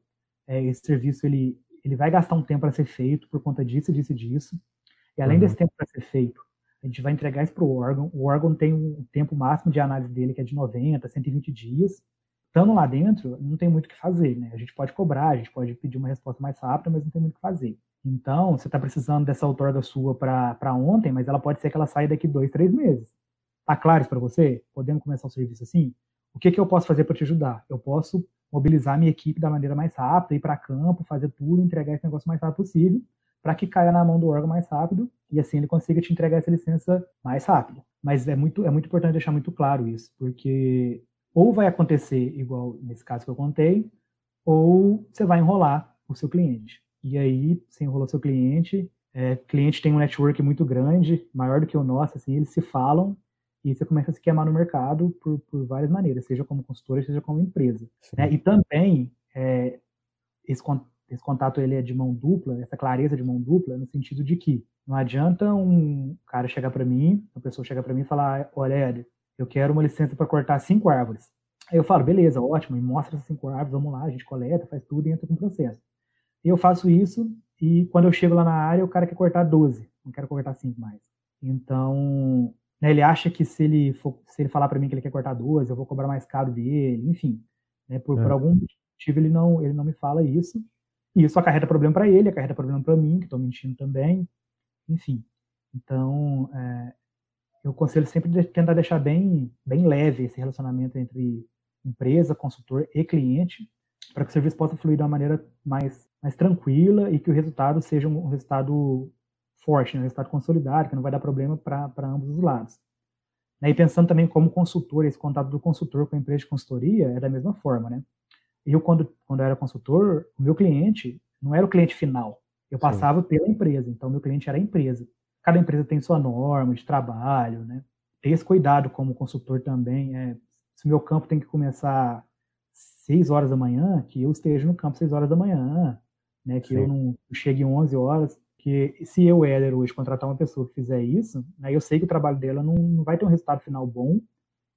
é, esse serviço ele, ele vai gastar um tempo para ser feito por conta disso, disso e disso. E além uhum. desse tempo para ser feito, a gente vai entregar isso para o órgão. O órgão tem um tempo máximo de análise dele, que é de 90, 120 dias estando lá dentro, não tem muito o que fazer, né? A gente pode cobrar, a gente pode pedir uma resposta mais rápida, mas não tem muito o que fazer. Então, você está precisando dessa outorga sua para ontem, mas ela pode ser que ela saia daqui dois, três meses. Tá claro isso para você? Podemos começar o serviço assim? O que, que eu posso fazer para te ajudar? Eu posso mobilizar minha equipe da maneira mais rápida, ir para campo, fazer tudo, entregar esse negócio o mais rápido possível, para que caia na mão do órgão mais rápido e assim ele consiga te entregar essa licença mais rápido. Mas é muito, é muito importante deixar muito claro isso, porque ou vai acontecer igual nesse caso que eu contei, ou você vai enrolar o seu cliente. E aí, você enrolou seu cliente, é, cliente tem um network muito grande, maior do que o nosso, assim, eles se falam e você começa a se queimar no mercado por, por várias maneiras, seja como consultora, seja como empresa. Né? E também, é, esse, esse contato ele é de mão dupla, essa clareza de mão dupla, no sentido de que não adianta um cara chegar para mim, uma pessoa chegar para mim e falar, olha, Ed, eu quero uma licença para cortar cinco árvores. Aí eu falo, beleza, ótimo, me mostra essas cinco árvores, vamos lá, a gente coleta, faz tudo e entra com o processo. Eu faço isso e quando eu chego lá na área, o cara quer cortar 12, não quero cortar cinco mais. Então, né, ele acha que se ele, for, se ele falar para mim que ele quer cortar 12, eu vou cobrar mais caro dele, enfim. Né, por, é. por algum motivo ele não, ele não me fala isso. E isso acarreta problema para ele, acarreta problema para mim, que estou mentindo também, enfim. Então, é, eu conselho sempre de tentar deixar bem, bem leve esse relacionamento entre empresa, consultor e cliente, para que o serviço possa fluir de uma maneira mais, mais tranquila e que o resultado seja um resultado forte, né, um resultado consolidado, que não vai dar problema para ambos os lados. Né, e pensando também como consultor, esse contato do consultor com a empresa de consultoria é da mesma forma, né? Eu, quando, quando eu era consultor, o meu cliente não era o cliente final, eu passava Sim. pela empresa, então meu cliente era a empresa cada empresa tem sua norma de trabalho, né? Ter esse cuidado como consultor também. É, se o meu campo tem que começar seis horas da manhã, que eu esteja no campo seis horas da manhã, né? Que Sim. eu não chegue 11 horas. Que se eu, Éder, hoje contratar uma pessoa que fizer isso, né, eu sei que o trabalho dela não, não vai ter um resultado final bom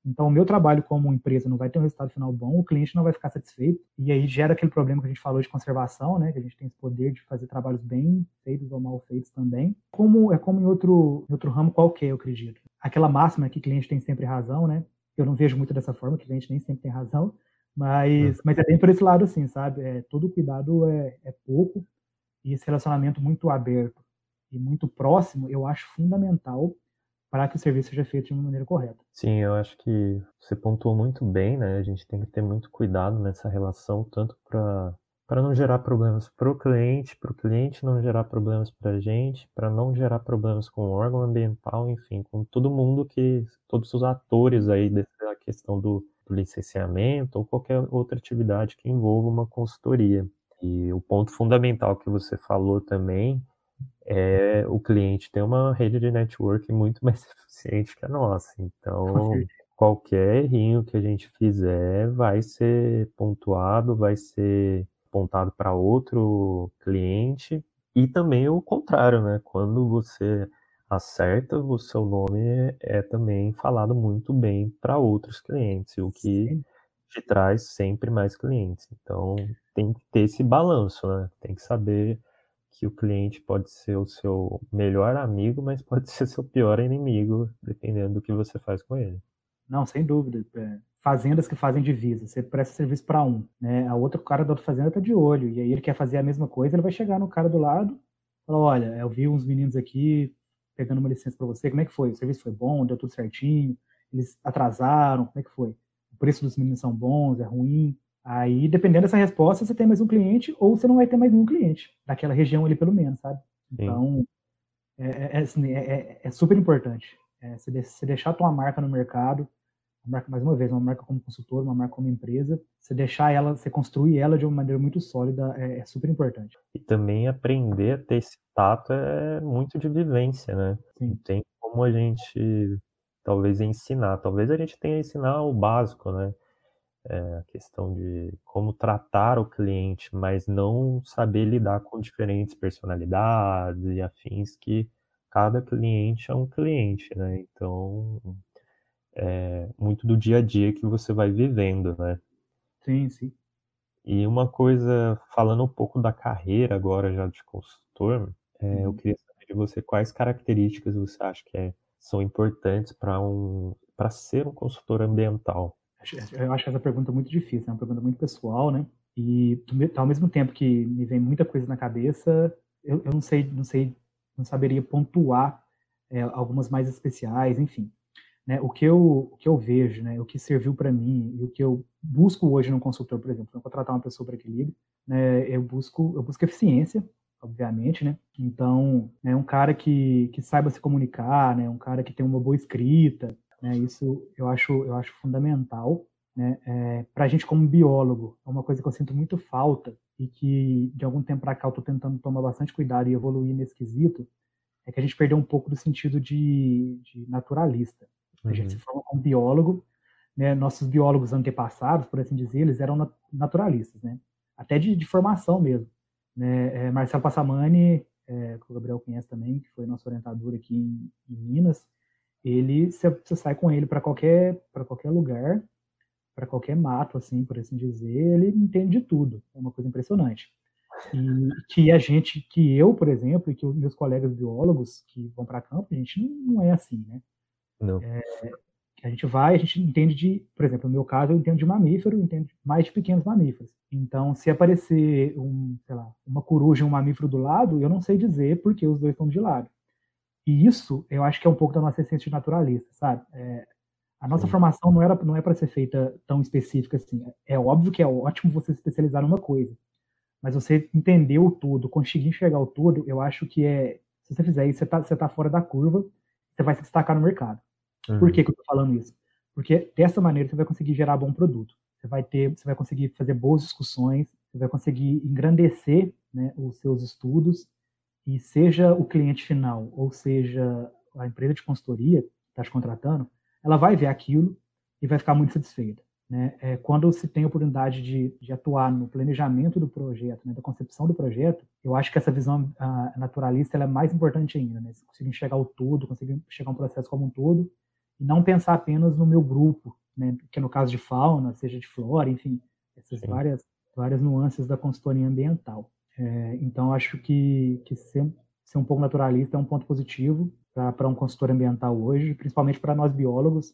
Então, o meu trabalho como empresa não vai ter um resultado final bom, o cliente não vai ficar satisfeito, e aí gera aquele problema que a gente falou de conservação, né? Que a gente tem esse poder de fazer trabalhos bem feitos ou mal feitos também. Como é como em outro, em outro ramo qualquer, eu acredito. Aquela máxima que cliente tem sempre razão, né? Eu não vejo muito dessa forma, que cliente nem sempre tem razão, mas, mas é bem por esse lado, assim, sabe? É, todo cuidado é, é pouco, e esse relacionamento muito aberto e muito próximo, eu acho fundamental para que o serviço seja feito de uma maneira correta. Sim, eu acho que você pontuou muito bem, né? A gente tem que ter muito cuidado nessa relação, tanto para para não gerar problemas para o cliente, para o cliente não gerar problemas para a gente, para não gerar problemas com o órgão ambiental, enfim, com todo mundo que, todos os atores aí dessa questão do, do licenciamento ou qualquer outra atividade que envolva uma consultoria. E o ponto fundamental que você falou também é o cliente ter uma rede de network muito [LAUGHS] mais eficiente que a nossa. Então, qualquer errinho que a gente fizer vai ser pontuado, vai ser apontado para outro cliente e também o contrário, né? Quando você acerta, o seu nome é, é também falado muito bem para outros clientes, o que Sim. te traz sempre mais clientes. Então, tem que ter esse balanço, né? Tem que saber que o cliente pode ser o seu melhor amigo, mas [LAUGHS] pode ser seu pior inimigo, dependendo do que você faz com ele. Não, sem dúvida. É, fazendas que fazem divisa, você presta serviço para um, né? A outro cara da outra fazenda tá de olho, e aí ele quer fazer a mesma coisa, ele vai chegar no cara do lado, falar, olha, eu vi uns meninos aqui pegando uma licença para você, como é que foi? O serviço foi bom, deu tudo certinho? Eles atrasaram, como é que foi? O preço dos meninos são bons, é ruim? Aí, dependendo dessa resposta, você tem mais um cliente ou você não vai ter mais nenhum cliente daquela região ali, pelo menos, sabe? Então, é, é, é assim, é, é, é, super importante. É, você, você deixar a tua marca no mercado, uma marca, mais uma vez, uma marca como consultor, uma marca como empresa, você deixar ela, você construir ela de uma maneira muito sólida é, é super importante. E também aprender a ter esse tato é muito de vivência, né? Sim. Tem como a gente talvez ensinar, talvez a gente tenha ensinar o básico, né? É, a questão de como tratar o cliente, mas não saber lidar com diferentes personalidades e afins que cada cliente é um cliente, né? Então, é muito do dia a dia que você vai vivendo, né? Sim, sim. E uma coisa, falando um pouco da carreira agora já de consultor, é, uhum. eu queria saber de você quais características você acha que é, são importantes para um, para ser um consultor ambiental. Eu acho essa pergunta muito difícil, é uma pergunta muito pessoal, né? E ao mesmo tempo que me vem muita coisa na cabeça, eu, eu não sei, não sei, não saberia pontuar é, algumas mais especiais, enfim. Né, o, que eu, o que eu vejo, né, o que serviu para mim e o que eu busco hoje no consultor, por exemplo, para contratar uma pessoa para equilíbrio, né, eu busco eu busco eficiência, obviamente, né? Então, né, um cara que, que saiba se comunicar, né, um cara que tem uma boa escrita, né? Isso eu acho, eu acho fundamental. Né? É, para a gente como biólogo, é uma coisa que eu sinto muito falta e que de algum tempo para cá eu estou tentando tomar bastante cuidado e evoluir nesse quesito, é que a gente perdeu um pouco do sentido de, de naturalista. Uhum. A gente se uhum. forma como biólogo, né? nossos biólogos antepassados, por assim dizer, eles eram naturalistas, né? até de, de formação mesmo. Né? É, Marcelo Passamani, é, que o Gabriel conhece também, que foi nosso orientador aqui em, em Minas, ele você sai com ele para qualquer para qualquer lugar, para qualquer mato assim, por assim dizer, ele entende de tudo. É uma coisa impressionante. E que a gente, que eu, por exemplo, e que os meus colegas biólogos que vão para campo, a gente não, não, é assim, né? Não. É, a gente vai, a gente entende de, por exemplo, no meu caso, eu entendo de mamífero, eu entendo mais de pequenos mamíferos. Então, se aparecer um, sei lá, uma coruja e um mamífero do lado, eu não sei dizer porque os dois estão de lado. E isso, eu acho que é um pouco da nossa essência de naturalista, sabe? É, a nossa Sim. formação não, era, não é para ser feita tão específica assim. É óbvio que é ótimo você se especializar numa coisa, mas você entender o todo, conseguir enxergar o todo, eu acho que é. Se você fizer isso, você está você tá fora da curva, você vai se destacar no mercado. Uhum. Por que, que eu estou falando isso? Porque dessa maneira você vai conseguir gerar bom produto. Você vai ter, você vai conseguir fazer boas discussões, você vai conseguir engrandecer né, os seus estudos e seja o cliente final, ou seja a empresa de consultoria que está te contratando, ela vai ver aquilo e vai ficar muito satisfeita. Né? É, quando se tem a oportunidade de, de, atuar no planejamento do projeto, né, da concepção do projeto, eu acho que essa visão uh, naturalista é mais importante ainda. Né? Conseguir enxergar o todo, conseguir a um processo como um todo e não pensar apenas no meu grupo, né, que é no caso de fauna, seja de flora, enfim, essas várias, várias nuances da consultoria ambiental. É, então, acho que, que ser, ser um pouco naturalista é um ponto positivo para um consultor ambiental hoje, principalmente para nós biólogos,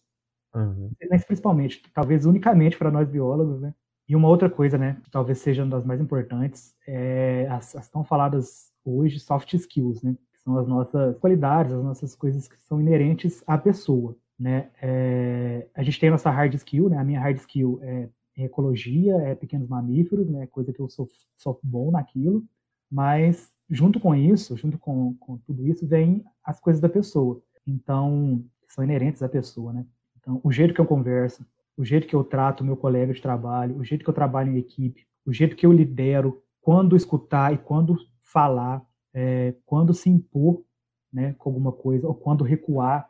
uhum. mas principalmente, talvez unicamente para nós biólogos, né? E uma outra coisa, né, que talvez seja uma das mais importantes, é as, as tão faladas hoje soft skills, né? Que são as nossas qualidades, as nossas coisas que são inerentes à pessoa, né? É, a gente tem a nossa hard skill, né? A minha hard skill é ecologia, é pequenos mamíferos, né? Coisa que eu sou, sou bom naquilo, mas junto com isso, junto com, com tudo isso, vem as coisas da pessoa. Então, são inerentes à pessoa, né? Então, o jeito que eu converso, o jeito que eu trato meu colega de trabalho, o jeito que eu trabalho em equipe, o jeito que eu lidero, quando escutar e quando falar, é, quando se impor né, com alguma coisa, ou quando recuar,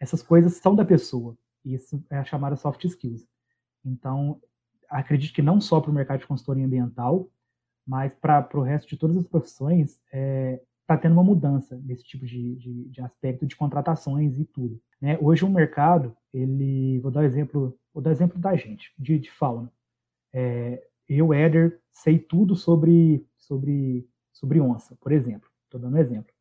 essas coisas são da pessoa. Isso é a chamada soft skills. Então, acredito que não só para o mercado de consultoria ambiental, mas para o resto de todas as profissões, está é, tá tendo uma mudança nesse tipo de, de, de, aspecto de contratações e tudo. Né? Hoje o mercado, ele, vou dar um exemplo, vou dar exemplo da gente, de, de fauna. É, eu, Éder, sei tudo sobre, sobre, sobre onça, por exemplo. Estou dando um exemplo.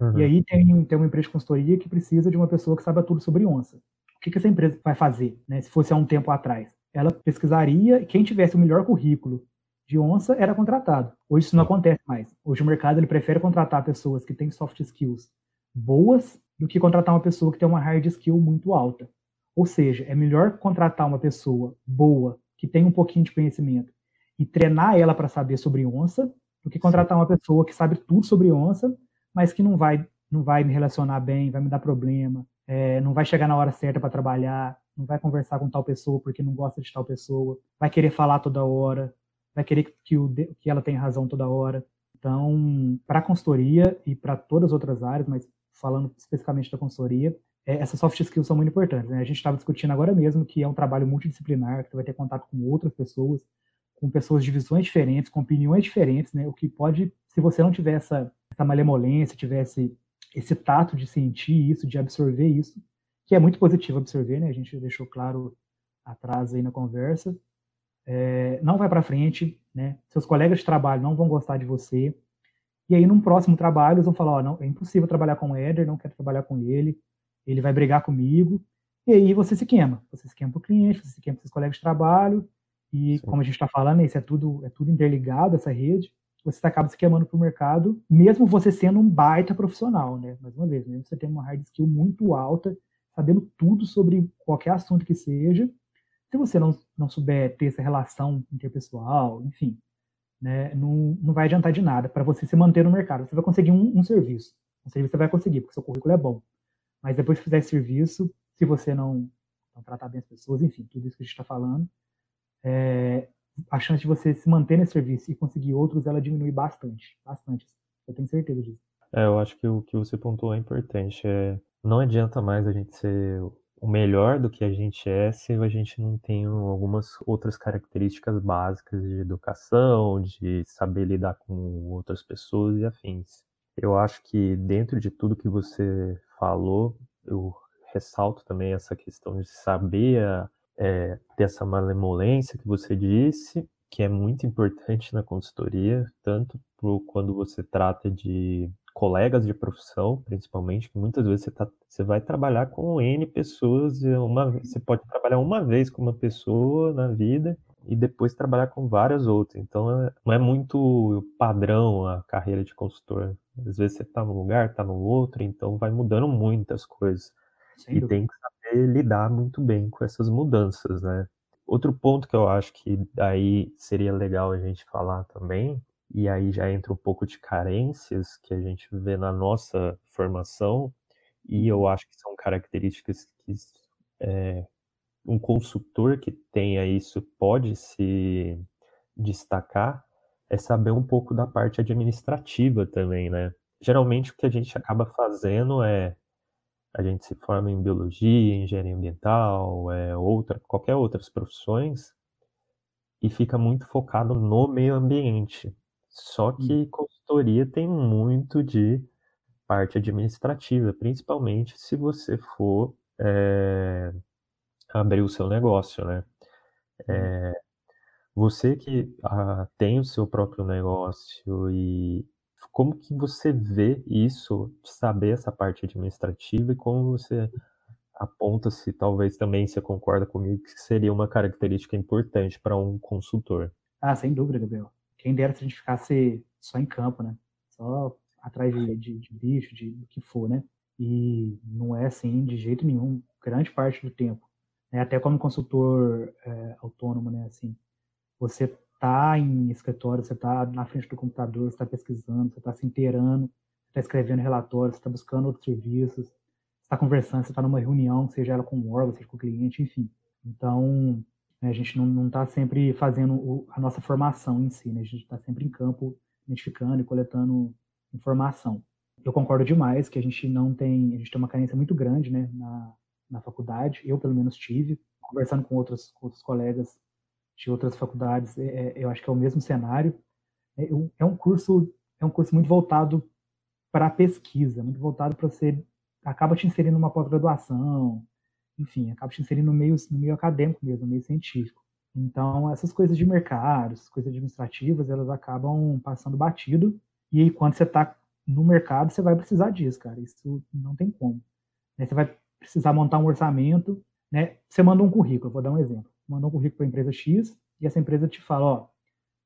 Uhum. E aí tem, tem uma empresa de consultoria que precisa de uma pessoa que saiba tudo sobre onça. O que, que essa empresa vai fazer, né, se fosse há um tempo atrás? Ela pesquisaria, quem tivesse o melhor currículo de onça era contratado. Hoje isso não acontece mais. Hoje o mercado ele prefere contratar pessoas que têm soft skills boas do que contratar uma pessoa que tem uma hard skill muito alta. Ou seja, é melhor contratar uma pessoa boa, que tem um pouquinho de conhecimento, e treinar ela para saber sobre onça, do que contratar uma pessoa que sabe tudo sobre onça, mas que não vai, não vai me relacionar bem, vai me dar problema, é, não vai chegar na hora certa para trabalhar, não vai conversar com tal pessoa porque não gosta de tal pessoa, vai querer falar toda hora, vai querer que, o, que ela tenha razão toda hora. Então, para a consultoria e para todas as outras áreas, mas falando especificamente da consultoria, é, essas soft skills são muito importantes. Né? A gente estava discutindo agora mesmo que é um trabalho multidisciplinar, que você vai ter contato com outras pessoas, com pessoas de visões diferentes, com opiniões diferentes, né? O que pode, se você não tiver essa, essa malemolência, tivesse esse tato de sentir isso, de absorver isso, que é muito positivo absorver, né? A gente deixou claro atrás aí na conversa, é, não vai para frente, né? Seus colegas de trabalho não vão gostar de você. E aí, num próximo trabalho, eles vão falar: ó, não, é impossível trabalhar com o Éder, não quero trabalhar com ele, ele vai brigar comigo. E aí você se queima. Você se queima para o cliente, você se queima para seus colegas de trabalho. E Sim. como a gente está falando, isso é tudo, é tudo interligado, essa rede. Você acaba se queimando para o mercado, mesmo você sendo um baita profissional, né? Mais uma vez, mesmo você tendo uma hard skill muito alta, sabendo tudo sobre qualquer assunto que seja, se você não, não souber ter essa relação interpessoal, enfim, né, não, não vai adiantar de nada para você se manter no mercado. Você vai conseguir um, um, serviço. Um serviço você vai conseguir, porque seu currículo é bom. Mas depois que fizer esse serviço, se você não, não tratar bem as pessoas, enfim, tudo isso que a gente está falando, é, a chance de você se manter nesse serviço e conseguir outros, ela diminui bastante. Bastante. Eu tenho certeza disso. É, eu acho que o que você pontuou é importante. É, não adianta mais a gente ser o melhor do que a gente é se a gente não tem algumas outras características básicas de educação, de saber lidar com outras pessoas e afins. Eu acho que dentro de tudo que você falou, eu ressalto também essa questão de saber é, essa malemolência que você disse, que é muito importante na consultoria, tanto quando você trata de colegas de profissão, principalmente, que muitas vezes você, tá, você vai trabalhar com N pessoas, uma, você pode trabalhar uma vez com uma pessoa na vida e depois trabalhar com várias outras. Então, é, não é muito padrão a carreira de consultor. Às vezes você está num lugar, está no outro, então vai mudando muitas coisas. Sem e dúvida. tem que saber lidar muito bem com essas mudanças, né? Outro ponto que eu acho que daí seria legal a gente falar também e aí já entra um pouco de carências que a gente vê na nossa formação, e eu acho que são características que é, um consultor que tenha isso pode se destacar, é saber um pouco da parte administrativa também, né? Geralmente o que a gente acaba fazendo é a gente se forma em biologia, engenharia ambiental, é outra, qualquer outras profissões e fica muito focado no meio ambiente. Só hum. que consultoria tem muito de parte administrativa, principalmente se você for é, abrir o seu negócio, né? É, você que ah, tem o seu próprio negócio e como que você vê isso, saber essa parte administrativa e como você aponta se talvez também você concorda comigo que seria uma característica importante para um consultor? Ah, sem dúvida, Gabriel. Quem dera se a gente ficasse só em campo, né? Só atrás de, de, de bicho, de do que for, né? E não é assim de jeito nenhum, grande parte do tempo. Né? Até como consultor é, autônomo, né? Assim, você tá em escritório, você tá na frente do computador, você está pesquisando, você está se inteirando, você está escrevendo relatórios, você está buscando outros serviços, você está conversando, você está numa reunião, seja ela com o órgão, seja com o cliente, enfim. Então, a gente não está sempre fazendo o, a nossa formação em si, né? A gente está sempre em campo, identificando e coletando informação. Eu concordo demais que a gente não tem, a gente tem uma carência muito grande, né, na, na faculdade. Eu, pelo menos, tive. Conversando com outros, com outros colegas de outras faculdades, é, é, eu acho que é o mesmo cenário. É, é um curso é um curso muito voltado para a pesquisa, muito voltado para você acaba te inserindo numa pós-graduação, enfim, acaba te inserindo no meio no meio acadêmico mesmo, no meio científico. Então, essas coisas de mercado, essas coisas administrativas, elas acabam passando batido. E aí, quando você está no mercado, você vai precisar disso, cara. Isso não tem como. Né? Você vai precisar montar um orçamento, né? Você manda um currículo, vou dar um exemplo mandou um currículo para a empresa X e essa empresa te fala, ó,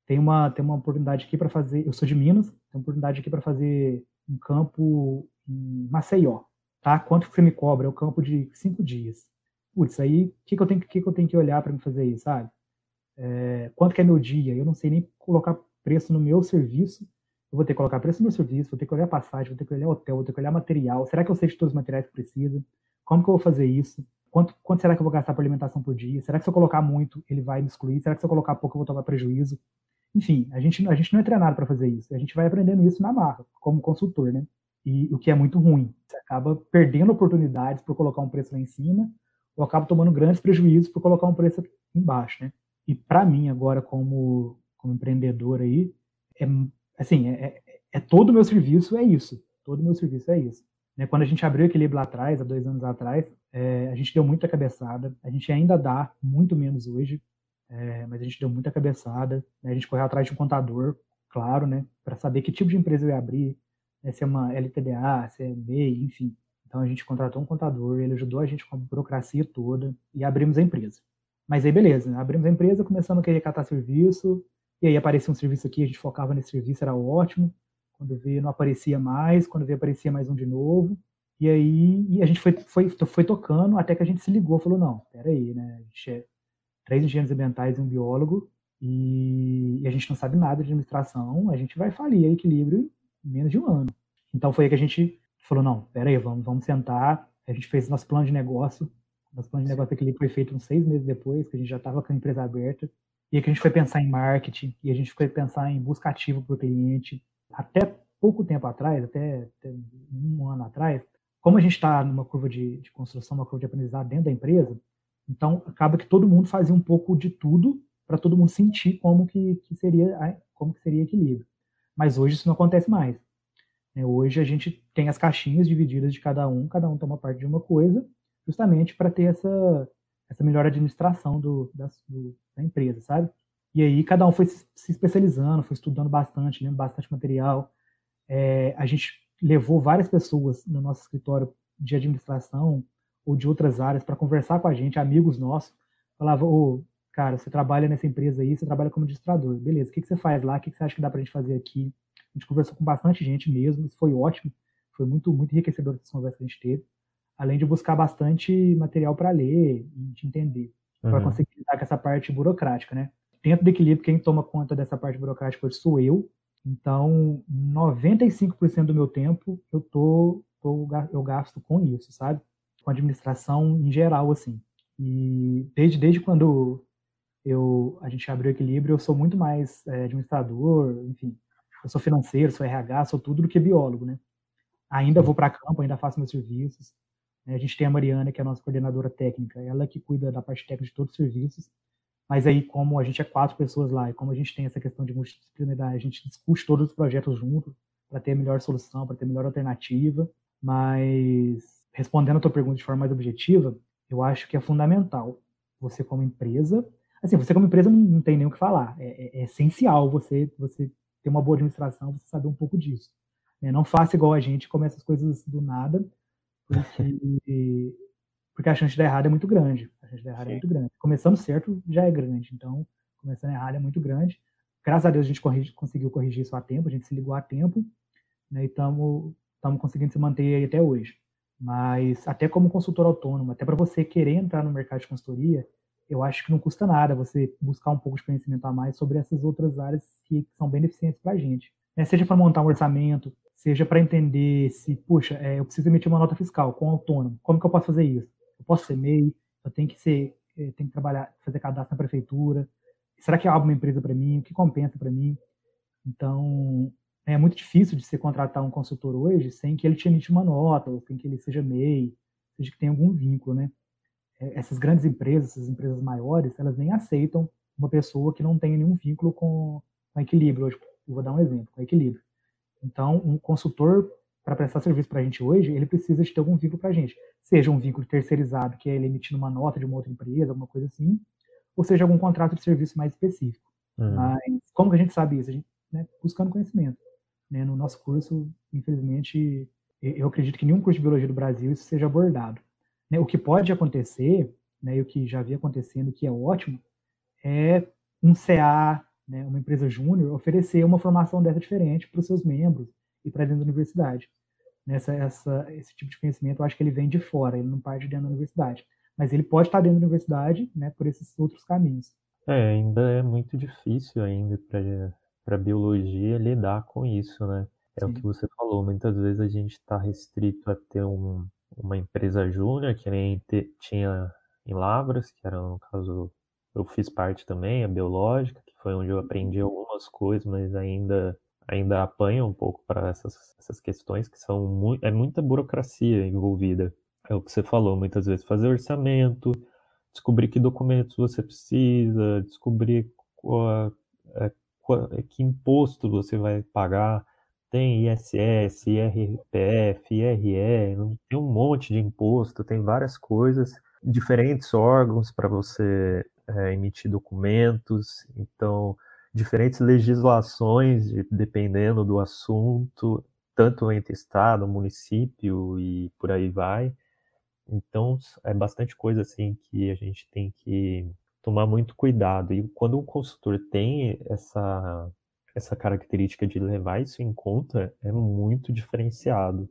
tem uma tem uma oportunidade aqui para fazer, eu sou de Minas, tem uma oportunidade aqui para fazer um campo em Maceió, tá? Quanto que você me cobra? É o campo de cinco dias. Putz, aí o que, que eu tenho que, que eu tenho que olhar para me fazer isso, sabe? É, quanto que é meu dia? Eu não sei nem colocar preço no meu serviço. Eu vou ter que colocar preço no meu serviço, vou ter que olhar passagem, vou ter que olhar hotel, vou ter que olhar material. Será que eu sei de todos os materiais que precisa? Como que eu vou fazer isso? Quanto, quanto será que eu vou gastar por alimentação por dia? Será que se eu colocar muito, ele vai me excluir? Será que se eu colocar pouco, eu vou tomar prejuízo? Enfim, a gente, a gente não é treinado para fazer isso. A gente vai aprendendo isso na marra, como consultor, né? E o que é muito ruim. Você acaba perdendo oportunidades por colocar um preço lá em cima, ou acaba tomando grandes prejuízos por colocar um preço embaixo, né? E para mim, agora, como, como empreendedor aí, é, assim, é, é, é todo o meu serviço é isso. Todo o meu serviço é isso. Né? Quando a gente abriu o equilíbrio lá atrás, há dois anos atrás, é, a gente deu muita cabeçada. A gente ainda dá muito menos hoje, é, mas a gente deu muita cabeçada. Né? A gente correu atrás de um contador, claro, né? Para saber que tipo de empresa eu ia abrir, né? se é uma LTDA, se é MEI, enfim. Então a gente contratou um contador, ele ajudou a gente com a burocracia toda e abrimos a empresa. Mas aí beleza, abrimos a empresa, começamos a querer catar serviço, e aí aparecia um serviço aqui, a gente focava nesse serviço, era ótimo. Quando vê, não aparecia mais, quando vê, aparecia mais um de novo. E aí e a gente foi, foi, foi tocando até que a gente se ligou, falou, não, peraí, né? A gente é três engenheiros ambientais e um biólogo, e, e a gente não sabe nada de administração, a gente vai falir a equilíbrio menos de um ano. Então foi aí que a gente falou, não, peraí, vamos, vamos sentar. A gente fez nosso plano de negócio. Nosso plano de negócio equilíbrio foi feito uns seis meses depois, que a gente já estava com a empresa aberta. E aí que a gente foi pensar em marketing, e a gente foi pensar em busca ativa para o cliente, até pouco tempo atrás, até, até um ano atrás, como a gente está numa curva de, de, construção, uma curva de aprendizado dentro da empresa, então acaba que todo mundo fazia um pouco de tudo para todo mundo sentir como que, que, seria como que seria equilíbrio. Mas hoje isso não acontece mais. Né? Hoje a gente tem as caixinhas divididas de cada um, cada um toma parte de uma coisa, justamente para ter essa, essa melhor administração do, da, do, da empresa, sabe? E aí cada um foi se especializando, foi estudando bastante, lendo bastante material. É, a gente levou várias pessoas no nosso escritório de administração ou de outras áreas para conversar com a gente, amigos nossos. Falava, oh, cara, você trabalha nessa empresa aí, você trabalha como administrador. Beleza, o que, que você faz lá? O que, que você acha que dá para a gente fazer aqui? A gente conversou com bastante gente mesmo, isso foi ótimo. Foi muito, muito enriquecedor essa conversa que a gente teve. Além de buscar bastante material para ler e de entender, uhum. para conseguir lidar com essa parte burocrática, né? dentro do equilíbrio, quem toma conta dessa parte burocrática hoje sou eu. Então, 95% do meu tempo eu tô, tô, eu gasto com isso, sabe? Com administração em geral, assim. E desde, desde quando eu, a gente abriu o equilíbrio, eu sou muito mais é, administrador, enfim. Eu sou financeiro, sou RH, sou tudo do que biólogo, né? Ainda vou para campo, ainda faço meus serviços. Né? A gente tem a Mariana, que é a nossa coordenadora técnica, ela que cuida da parte técnica de todos os serviços. Mas aí, como a gente é quatro pessoas lá e como a gente tem essa questão de multidisciplinaridade, a gente discute todos os projetos juntos para ter a melhor solução, para ter a melhor alternativa. Mas respondendo a tua pergunta de forma mais objetiva, eu acho que é fundamental você como empresa, assim, você como empresa não, não tem nem o que falar, é, é, é, essencial você você ter uma boa administração, você saber um pouco disso. Né? Não faça igual a gente, começa as coisas do nada, porque, [LAUGHS] porque a chance de dar errado é muito grande. A chance de dar errado é Sim. é muito grande. Começando certo já é grande, então começando errado é muito grande. Graças a Deus a gente corrige, conseguiu corrigir isso a tempo, a gente se ligou a tempo, né, e estamos conseguindo se manter aí até hoje. Mas até como consultor autônomo, até para você querer entrar no mercado de consultoria, eu acho que não custa nada você buscar um pouco de conhecimento a mais sobre essas outras áreas que são beneficentes para a gente. Né? Seja para montar um orçamento, seja para entender se, puxa, é, eu preciso emitir uma nota fiscal com autônomo, como que eu posso fazer isso? Eu posso ser MEI, eu tenho que ser, eu tenho que trabalhar, fazer cadastro na prefeitura, será que é alguma empresa para mim? O que compensa para mim? Então, é muito difícil de se contratar um consultor hoje sem que ele te emite uma nota, ou sem que ele seja MEI, seja que tenha algum vínculo, né? É, essas grandes empresas, essas empresas maiores, elas nem aceitam uma pessoa que não tenha nenhum vínculo com, com equilíbrio. Hoje, vou dar um exemplo, com equilíbrio. Então, um consultor, para prestar serviço para a gente hoje, ele precisa de ter algum vínculo para a gente. Seja um vínculo terceirizado, que é ele emitindo uma nota de uma outra empresa, alguma coisa assim, ou seja algum contrato de serviço mais específico. Uhum. Mas como que a gente sabe isso? A gente, né, buscando conhecimento. Né? No nosso curso, infelizmente, eu acredito que nenhum curso de biologia do Brasil isso seja abordado. Né? O que pode acontecer, né, e o que já havia acontecendo, que é ótimo, é um CA, né, uma empresa júnior, oferecer uma formação dessa diferente para os seus membros e para dentro da universidade. Nessa, essa, esse tipo de conhecimento, eu acho que ele vem de fora, ele não parte de dentro da universidade mas ele pode estar dentro da universidade, né, por esses outros caminhos. É, ainda é muito difícil ainda para a biologia lidar com isso, né? É Sim. o que você falou, muitas vezes a gente está restrito a ter um, uma empresa júnior, que nem tinha em Lavras, que era no caso, eu fiz parte também, a biológica, que foi onde eu aprendi algumas coisas, mas ainda ainda apanha um pouco para essas, essas questões que são muito, é muita burocracia envolvida. É o que você falou, muitas vezes fazer orçamento, descobrir que documentos você precisa, descobrir qual, é, qual, é, que imposto você vai pagar. Tem ISS, IRPF, IRE, tem um monte de imposto, tem várias coisas, diferentes órgãos para você é, emitir documentos, então diferentes legislações dependendo do assunto, tanto entre estado, município e por aí vai. Então, é bastante coisa assim que a gente tem que tomar muito cuidado. E quando o consultor tem essa, essa característica de levar isso em conta, é muito diferenciado.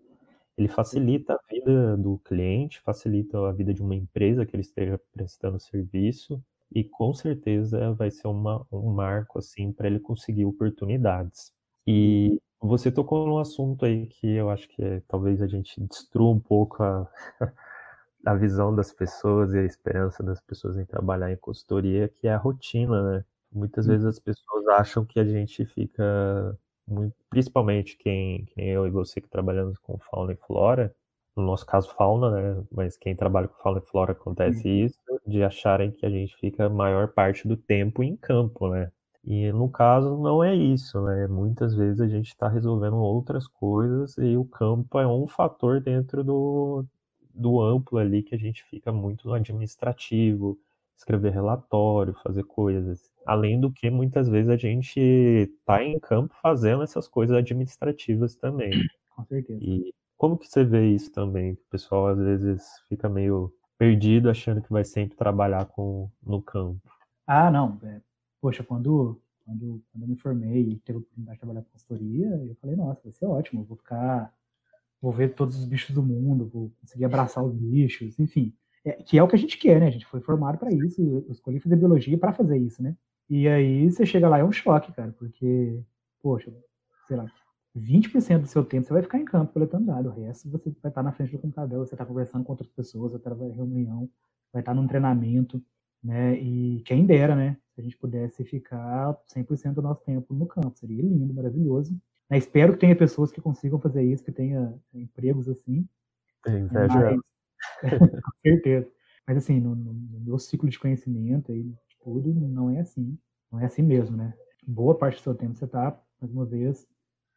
Ele facilita a vida do cliente, facilita a vida de uma empresa que ele esteja prestando serviço e com certeza vai ser uma, um marco assim para ele conseguir oportunidades. E você tocou num assunto aí que eu acho que é, talvez a gente destrua um pouco a, [LAUGHS] a visão das pessoas e a esperança das pessoas em trabalhar em consultoria, que é a rotina, né? Muitas vezes as pessoas acham que a gente fica, muito, principalmente quem, quem eu e você que trabalhamos com fauna e flora, no nosso caso fauna, né? Mas quem trabalha com fauna e flora acontece isso, de acharem que a gente fica a maior parte do tempo em campo, né? E no caso não é isso, né? Muitas vezes a gente está resolvendo outras coisas e o campo é um fator dentro do, do amplo ali que a gente fica muito no administrativo, escrever relatório, fazer coisas. Além do que muitas vezes a gente está em campo fazendo essas coisas administrativas também. [CLEARS THROAT] Com certeza. E como que você vê isso também? O pessoal às vezes fica meio perdido achando que vai sempre trabalhar com no campo. Ah, não. É, poxa, quando, quando, quando eu me formei e teve a oportunidade de trabalhar com consultoria, eu falei, nossa, vai ser ótimo, eu vou ficar vou ver todos os bichos do mundo, vou conseguir abraçar os bichos, enfim. É, que é o que a gente quer, né? A gente foi formado para isso, eu escolhi fazer biologia para fazer isso, né? E aí você chega lá é um choque, cara, porque, poxa, sei lá, 20% do seu tempo você vai ficar em campo coletando dados, o resto você vai estar na frente do computador, você está conversando com outras pessoas, vai estar em reunião, vai estar num treinamento, né? E quem dera, né? Se a gente pudesse ficar 100% do nosso tempo no campo, seria lindo, maravilhoso. Né? Espero que tenha pessoas que consigam fazer isso, que tenha empregos assim. Inveja. Mas, com certeza. Mas assim, no, no, meu ciclo de conhecimento e tudo, não é assim. Não é assim mesmo, né? Boa parte do seu tempo você está, mais uma vez,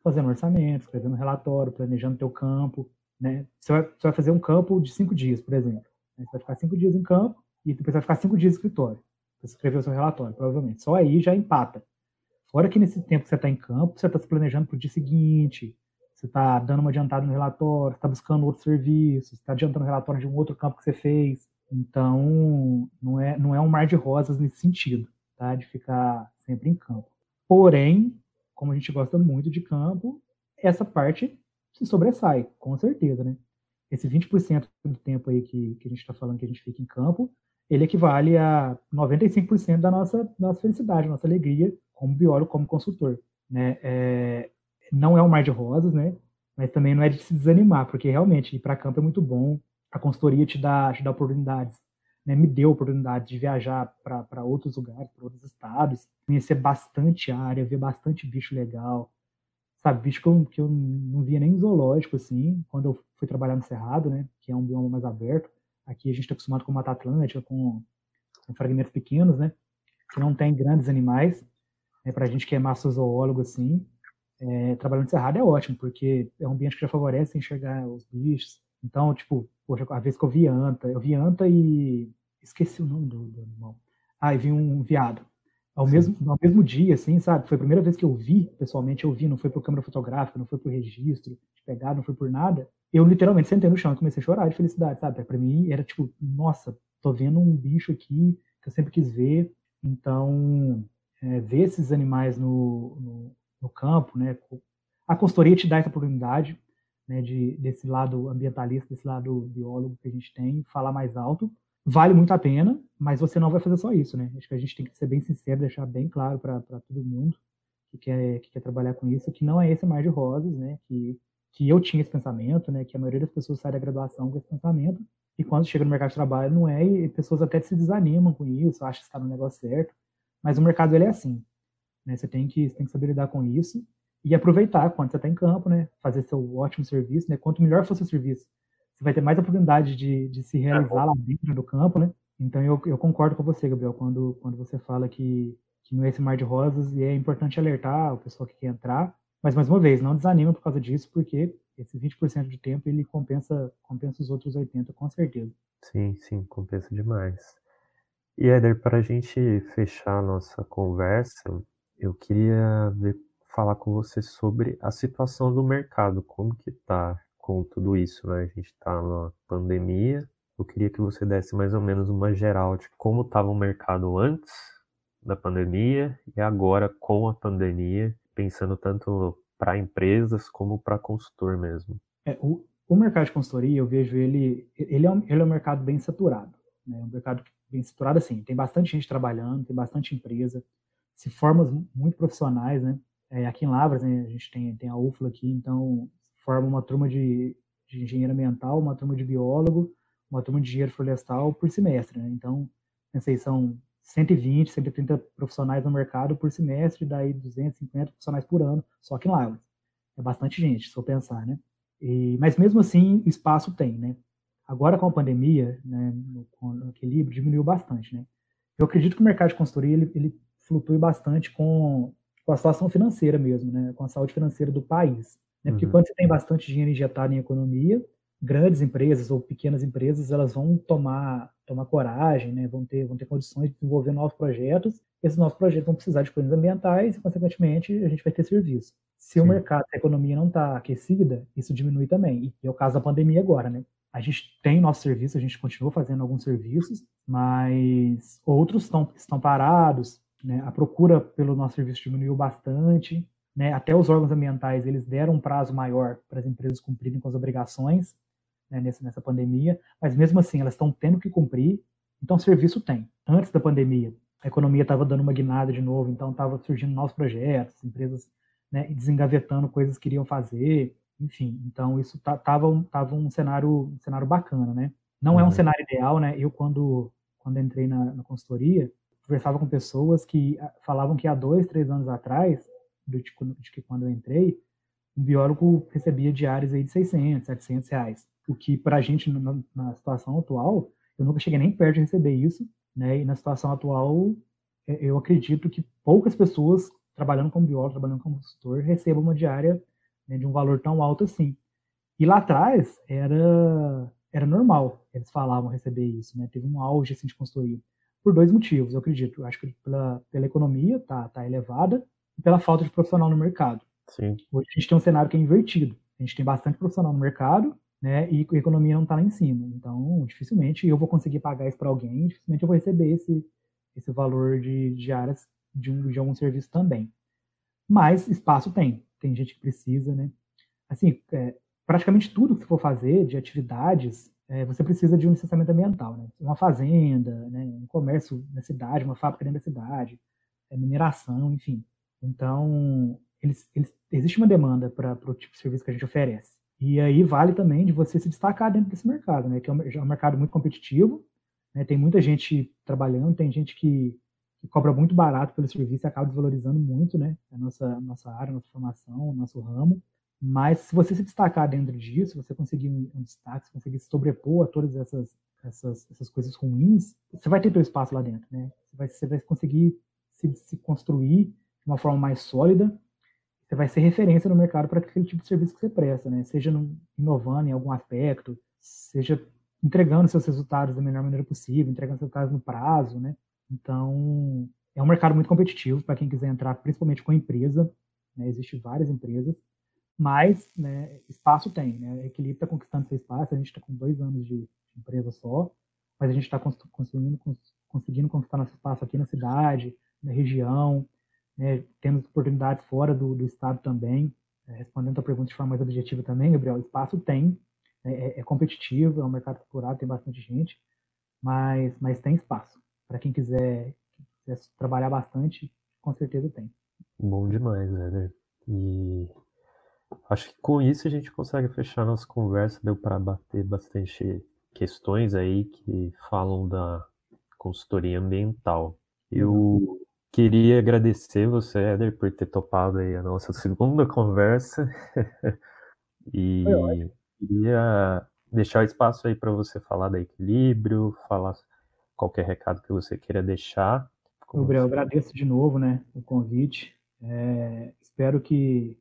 fazendo orçamento, escrevendo relatório, planejando teu campo, Né? Você, vai, você vai fazer um campo de cinco dias, por exemplo. Né? Você vai ficar cinco dias em campo e depois vai ficar cinco dias escritório. Você escrever o seu relatório, provavelmente. Só aí já empata. Fora que nesse tempo que você está em campo, você está se planejando para o dia seguinte, você está dando uma adiantada no relatório, está buscando outros serviços, está adiantando o relatório de um outro campo que você fez. Então, não é, não é um mar de rosas nesse sentido, tá? De ficar sempre em campo. Porém, como a gente gosta muito de campo, essa parte se sobressai, com certeza, né? Esse 20% do tempo aí que, que a gente está falando que a gente fica em campo, ele equivale a 95% da nossa, nossa felicidade, nossa alegria como biólogo, como consultor. Né? É, não é um mar de rosas, né? mas também não é de se desanimar, porque realmente ir para campo é muito bom, a consultoria te dá, te dá oportunidades, né? me deu oportunidade de viajar para outros lugares, para outros estados, conhecer bastante área, ver bastante bicho legal, sabe, bicho que eu, que eu não via nem em zoológico, assim, quando eu fui trabalhar no Cerrado, né, que é um bioma mais aberto, Aqui a gente está acostumado com Mata Atlântica, com, com, fragmentos pequenos, né? Que não tem grandes animais. Né, Para a gente que é massozoólogo, assim, é, trabalhando cerrado é ótimo, porque é um ambiente que já favorece enxergar os bichos. Então, tipo, poxa, a vez que eu vi anta, eu vi anta e esqueci o nome do, do animal. Ah, e vi um viado. Ao mesmo, ao mesmo dia, assim, sabe? Foi a primeira vez que eu vi, pessoalmente, eu vi, não foi por câmera fotográfica, não foi por registro de pegar, não foi por nada eu literalmente sentei no chão e comecei a chorar de felicidade, sabe? Para mim era tipo, nossa, tô vendo um bicho aqui que eu sempre quis ver. Então, é, ver esses animais no, no, no, campo, né? A consultoria te dá essa oportunidade, né? De, desse lado ambientalista, desse lado biólogo que a gente tem, falar mais alto. Vale muito a pena, mas você não vai fazer só isso, né? Acho que a gente tem que ser bem sincero, deixar bem claro para todo mundo que quer, que quer trabalhar com isso, que não é esse mar de rosas, né? Que que eu tinha esse pensamento, né, que a maioria das pessoas sai da graduação com esse pensamento, e quando chega no mercado de trabalho não é, e pessoas até se desanimam com isso, acham que está no negócio certo, mas o mercado ele é assim, né, você tem que, você tem que saber lidar com isso e aproveitar quando você está em campo, né, fazer seu ótimo serviço, né, quanto melhor for seu serviço, você vai ter mais oportunidade de, de se realizar lá dentro do campo, né, então eu, eu concordo com você, Gabriel, quando, quando você fala que, que não é esse mar de rosas e é importante alertar o pessoal que quer entrar, mas, mais uma vez, não desanima por causa disso, porque esse 20% de tempo ele compensa, compensa os outros 80%, com certeza. Sim, sim, compensa demais. E, Éder, para a gente fechar a nossa conversa, eu queria ver, falar com você sobre a situação do mercado, como que está com tudo isso, né? A gente está na pandemia, eu queria que você desse mais ou menos uma geral de como estava o mercado antes da pandemia e agora com a pandemia pensando tanto para empresas como para consultor mesmo. É, o, o, mercado de consultoria, eu vejo ele, ele é um, ele é um mercado bem saturado, né? um mercado bem saturado assim, tem bastante gente trabalhando, tem bastante empresa, se forma muito profissionais, né? É, aqui em Lavras, né, a gente tem, tem a UFLA aqui, então forma uma turma de, de engenheiro ambiental, uma turma de biólogo, uma turma de engenheiro florestal por semestre, né? Então, pensei, são 120, 130 profissionais no mercado por semestre, daí 250 profissionais por ano, só que em Lavras. É bastante gente, se eu pensar, né? E, mas mesmo assim, espaço tem, né? Agora com a pandemia, né, com o equilíbrio, diminuiu bastante, né? Eu acredito que o mercado de consultoria, ele, ele flutue bastante com, com a situação financeira mesmo, né? Com a saúde financeira do país. Né? Porque uhum. quando você tem bastante dinheiro injetado em economia, grandes empresas ou pequenas empresas, elas vão tomar tomar coragem, né, vão, ter, vão ter condições de desenvolver novos projetos. Esses novos projetos vão precisar de coisas ambientais e, consequentemente, a gente vai ter serviço. Se Sim. o mercado, se a economia não está aquecida, isso diminui também. E é o caso da pandemia agora, né? A gente tem nosso serviço, a gente continua fazendo alguns serviços, mas outros estão, estão parados, né? A procura pelo nosso serviço diminuiu bastante, né? Até os órgãos ambientais, eles deram um prazo maior para as empresas cumprirem com as obrigações, né, nessa, nessa pandemia, mas mesmo assim elas estão tendo que cumprir, então serviço tem. Antes da pandemia, a economia estava dando uma guinada de novo, então estava surgindo novos projetos, empresas né, desengavetando coisas que queriam fazer, enfim, então isso estava um, tava um cenário um cenário bacana, né? Não uhum. é um uhum. cenário ideal, né? Eu quando quando entrei na, na consultoria conversava com pessoas que ah, falavam que há dois, três anos atrás, de, de que quando eu entrei, um biólogo recebia diárias aí de 600, 700 reais o que para a gente na, na, situação atual, eu nunca cheguei nem perto de receber isso, né? E na situação atual, é, eu acredito que poucas pessoas trabalhando como biólogo, trabalhando como consultor, recebam uma diária né, de um valor tão alto assim. E lá atrás era, era normal, eles falavam receber isso, né? Teve um auge assim, de consultoria. Por dois motivos, eu acredito. Eu acho que pela, pela economia tá, tá elevada e pela falta de profissional no mercado. Sim. Hoje a gente tem um cenário que é invertido. A gente tem bastante profissional no mercado, né? E a economia não está lá em cima. Então, dificilmente eu vou conseguir pagar isso para alguém, dificilmente eu vou receber esse, esse valor de, de áreas de, um, de algum serviço também. Mas espaço tem. Tem gente que precisa, né? Assim, é, praticamente tudo que você for fazer de atividades, é, você precisa de um licenciamento ambiental, né? Uma fazenda, né? um comércio na cidade, uma fábrica dentro da cidade, é, mineração, enfim. Então, eles, eles, existe uma demanda para o tipo de serviço que a gente oferece. E aí vale também de você se destacar dentro desse mercado, né? Que é um, é um mercado muito competitivo, né? Tem muita gente trabalhando, tem gente que, que, cobra muito barato pelo serviço e acaba desvalorizando muito, né? A nossa, nossa área, nossa formação, nosso ramo. Mas se você se destacar dentro disso, você conseguir um, destaque, conseguir se sobrepor a todas essas, essas, essas coisas ruins, você vai ter seu espaço lá dentro, né? Você vai, você vai conseguir se, se construir de uma forma mais sólida você vai ser referência no mercado para aquele tipo de serviço que você presta, né? Seja no, inovando em algum aspecto, seja entregando seus resultados da melhor maneira possível, entregando seus resultados no prazo, né? Então, é um mercado muito competitivo para quem quiser entrar, principalmente com empresa, né? Existem várias empresas, mas né, espaço tem, né? A Equilíbrio está conquistando seu espaço, a gente está com dois anos de empresa só, mas a gente está conseguindo, conseguindo conquistar nosso espaço aqui na cidade, na região, né, temos oportunidades fora do, do estado também. É, respondendo a pergunta de forma mais objetiva também, Gabriel, espaço tem, é, é, é competitivo, é um mercado procurado, tem bastante gente, mas, mas tem espaço. Para quem quiser, quiser trabalhar bastante, com certeza tem. Bom demais, né? E acho que com isso a gente consegue fechar nossa conversa. Deu para bater bastante questões aí que falam da consultoria ambiental. Eu Queria agradecer você, Éder, por ter topado aí a nossa [LAUGHS] segunda conversa. [LAUGHS] e queria deixar o espaço aí para você falar da equilíbrio, falar qualquer recado que você queira deixar. Gabriel, você... agradeço de novo né, o convite. É, espero que,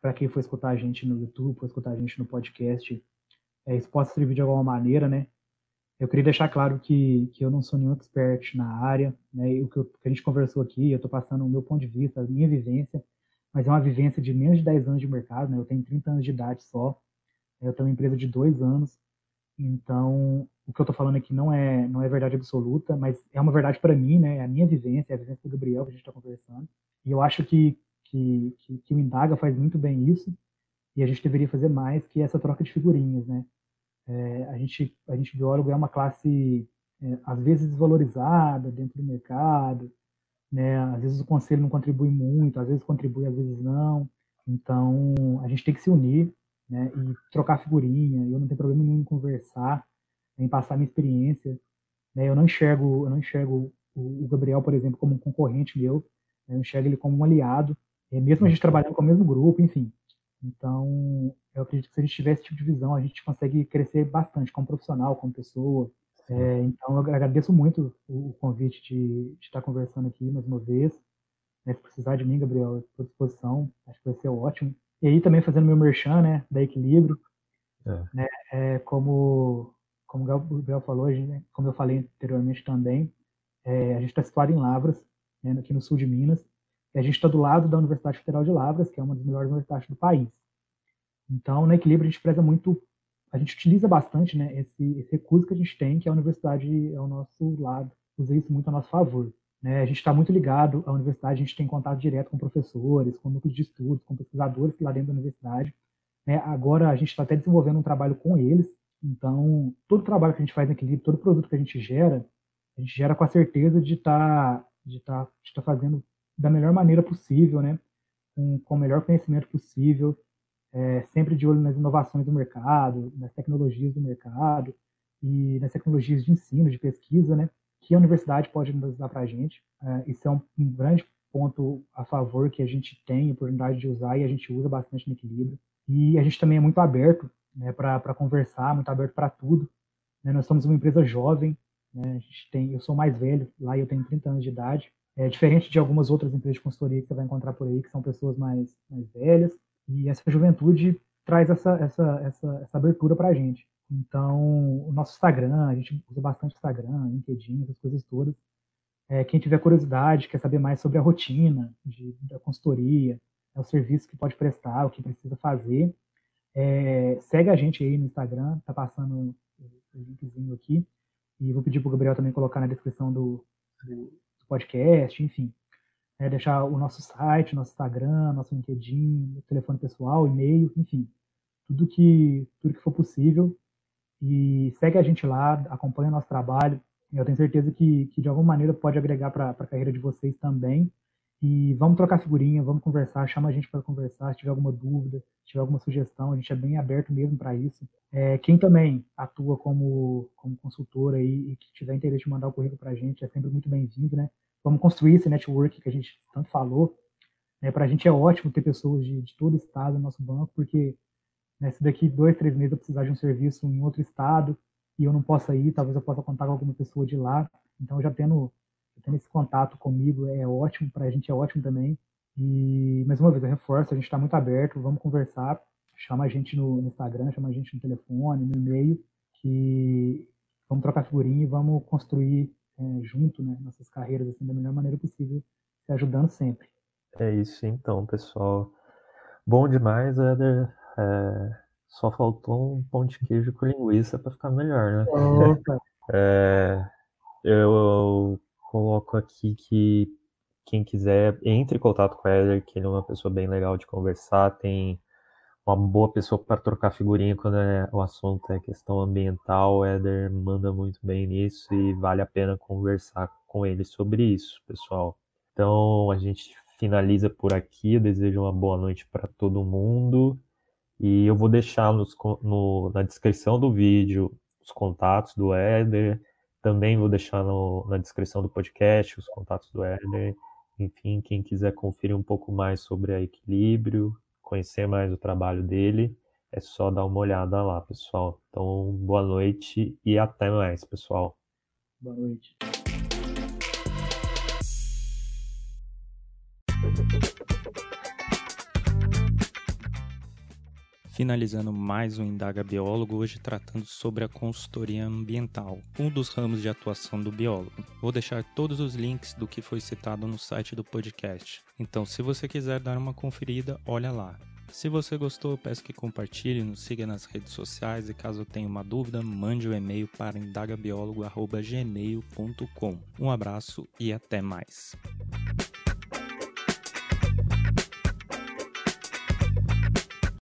para quem for escutar a gente no YouTube, for escutar a gente no podcast, é, isso possa servir de alguma maneira, né? Eu queria deixar claro que, que eu não sou nenhum expert na área, né? E o que, eu, que a gente conversou aqui, eu estou passando o meu ponto de vista, a minha vivência, mas é uma vivência de menos de 10 anos de mercado, né? Eu tenho 30 anos de idade só, eu tenho uma empresa de dois anos, então o que eu estou falando aqui não é não é verdade absoluta, mas é uma verdade para mim, né? É a minha vivência, é a vivência do Gabriel que a gente está conversando, e eu acho que, que, que, que o Indaga faz muito bem isso, e a gente deveria fazer mais que essa troca de figurinhas, né? É, a, gente, a gente, biólogo, é uma classe, é, às vezes, desvalorizada dentro do mercado, né? Às vezes o conselho não contribui muito, às vezes contribui, às vezes não. Então, a gente tem que se unir, né? E trocar figurinha. Eu não tenho problema nenhum em conversar, em passar minha experiência. Né? Eu não enxergo, eu não enxergo o, o Gabriel, por exemplo, como um concorrente meu. Né? Eu enxergo ele como um aliado. É, mesmo a gente trabalhando com o mesmo grupo, enfim. Então, eu acredito que se a gente tiver esse tipo de visão, a gente consegue crescer bastante como profissional, como pessoa. É, então, eu agradeço muito o, convite de, de, estar conversando aqui mais uma vez. Né, se precisar de mim, Gabriel, estou à disposição. Acho que vai ser ótimo. E aí também fazendo meu merchan, né, da Equilíbrio. É. Né, é, como, como o Gabriel falou, como eu falei anteriormente também, é, a gente está situado em Lavras, né, aqui no sul de Minas. A gente está do lado da Universidade Federal de Lavras, que é uma das melhores universidades do país. Então, no equilíbrio, a gente preza muito, a gente utiliza bastante né, esse, esse recurso que a gente tem, que a universidade é o nosso lado, usa isso muito a nosso favor. Né? A gente está muito ligado à universidade, a gente tem contato direto com professores, com núcleos de estudos, com pesquisadores lá dentro da universidade. Né? Agora, a gente está até desenvolvendo um trabalho com eles, então, todo trabalho que a gente faz no equilíbrio, todo produto que a gente gera, a gente gera com a certeza de estar tá, de tá, de tá fazendo da melhor maneira possível, né? com, com o melhor conhecimento possível, é, sempre de olho nas inovações do mercado, nas tecnologias do mercado e nas tecnologias de ensino, de pesquisa, né, que a universidade pode dar para a gente. É, isso é um, um, grande ponto a favor que a gente tem a oportunidade de usar e a gente usa bastante no equilíbrio. E a gente também é muito aberto né, para conversar, muito aberto para tudo. Né, nós somos uma empresa jovem, né, a gente tem, eu sou mais velho, lá eu tenho 30 anos de idade, é diferente de algumas outras empresas de consultoria que você vai encontrar por aí, que são pessoas mais, mais velhas, e essa juventude traz essa, essa, essa, essa abertura para a gente. Então, o nosso Instagram, a gente usa bastante Instagram, LinkedIn, essas coisas todas. É, quem tiver curiosidade, quer saber mais sobre a rotina de, da consultoria, é o serviço que pode prestar, o que precisa fazer, é, segue a gente aí no Instagram, tá passando o linkzinho aqui. E vou pedir para o Gabriel também colocar na descrição do, do podcast, enfim. É, deixar o nosso site, nosso Instagram, nosso LinkedIn, telefone pessoal, e-mail, enfim. Tudo que, tudo que for possível. E segue a gente lá, acompanha o nosso trabalho. Eu tenho certeza que, que de alguma maneira pode agregar para a carreira de vocês também. E vamos trocar figurinha, vamos conversar, chama a gente para conversar, se tiver alguma dúvida, se tiver alguma sugestão, a gente é bem aberto mesmo para isso. É, quem também atua como, como consultor aí e que tiver interesse de mandar o currículo para a gente é sempre muito bem-vindo, né? Vamos construir esse network que a gente tanto falou. Né? Para a gente é ótimo ter pessoas de, de todo estado no nosso banco, porque né, se daqui dois, três meses eu precisar de um serviço em outro estado e eu não possa ir, talvez eu possa contar com alguma pessoa de lá. Então, já tendo tendo esse contato comigo é ótimo, para a gente é ótimo também. E, mais uma vez, eu reforço, a gente está muito aberto, vamos conversar, chama a gente no, no, Instagram, chama a gente no telefone, no e-mail, que vamos trocar figurinha e vamos construir é, junto né, nossas carreiras assim, da melhor maneira possível, se ajudando sempre. É isso então, pessoal. Bom demais, Éder. É, só faltou um pão de queijo com linguiça para ficar melhor, né? [LAUGHS] É, eu coloco aqui que quem quiser entre em contato com o Éder, que ele é uma pessoa bem legal de conversar, tem uma boa pessoa para trocar figurinha quando é, o assunto é questão ambiental. O Éder manda muito bem nisso e vale a pena conversar com ele sobre isso, pessoal. Então a gente finaliza por aqui. Eu desejo uma boa noite para todo mundo. E eu vou deixar nos, no, na descrição do vídeo os contatos do Éder também vou deixar no, na descrição do podcast os contatos do Éder. Enfim, quem quiser conferir um pouco mais sobre a Equilíbrio, conhecer mais o trabalho dele, é só dar uma olhada lá, pessoal. Então, boa noite e até mais, pessoal. Boa noite. Finalizando mais um Indaga Biólogo, hoje tratando sobre a consultoria ambiental, um dos ramos de atuação do biólogo. Vou deixar todos os links do que foi citado no site do podcast. Então, se você quiser dar uma conferida, olha lá. Se você gostou, peço que compartilhe, nos siga nas redes sociais e caso tenha uma dúvida, mande o um e-mail para indagabiólogo.gmail.com. Um abraço e até mais.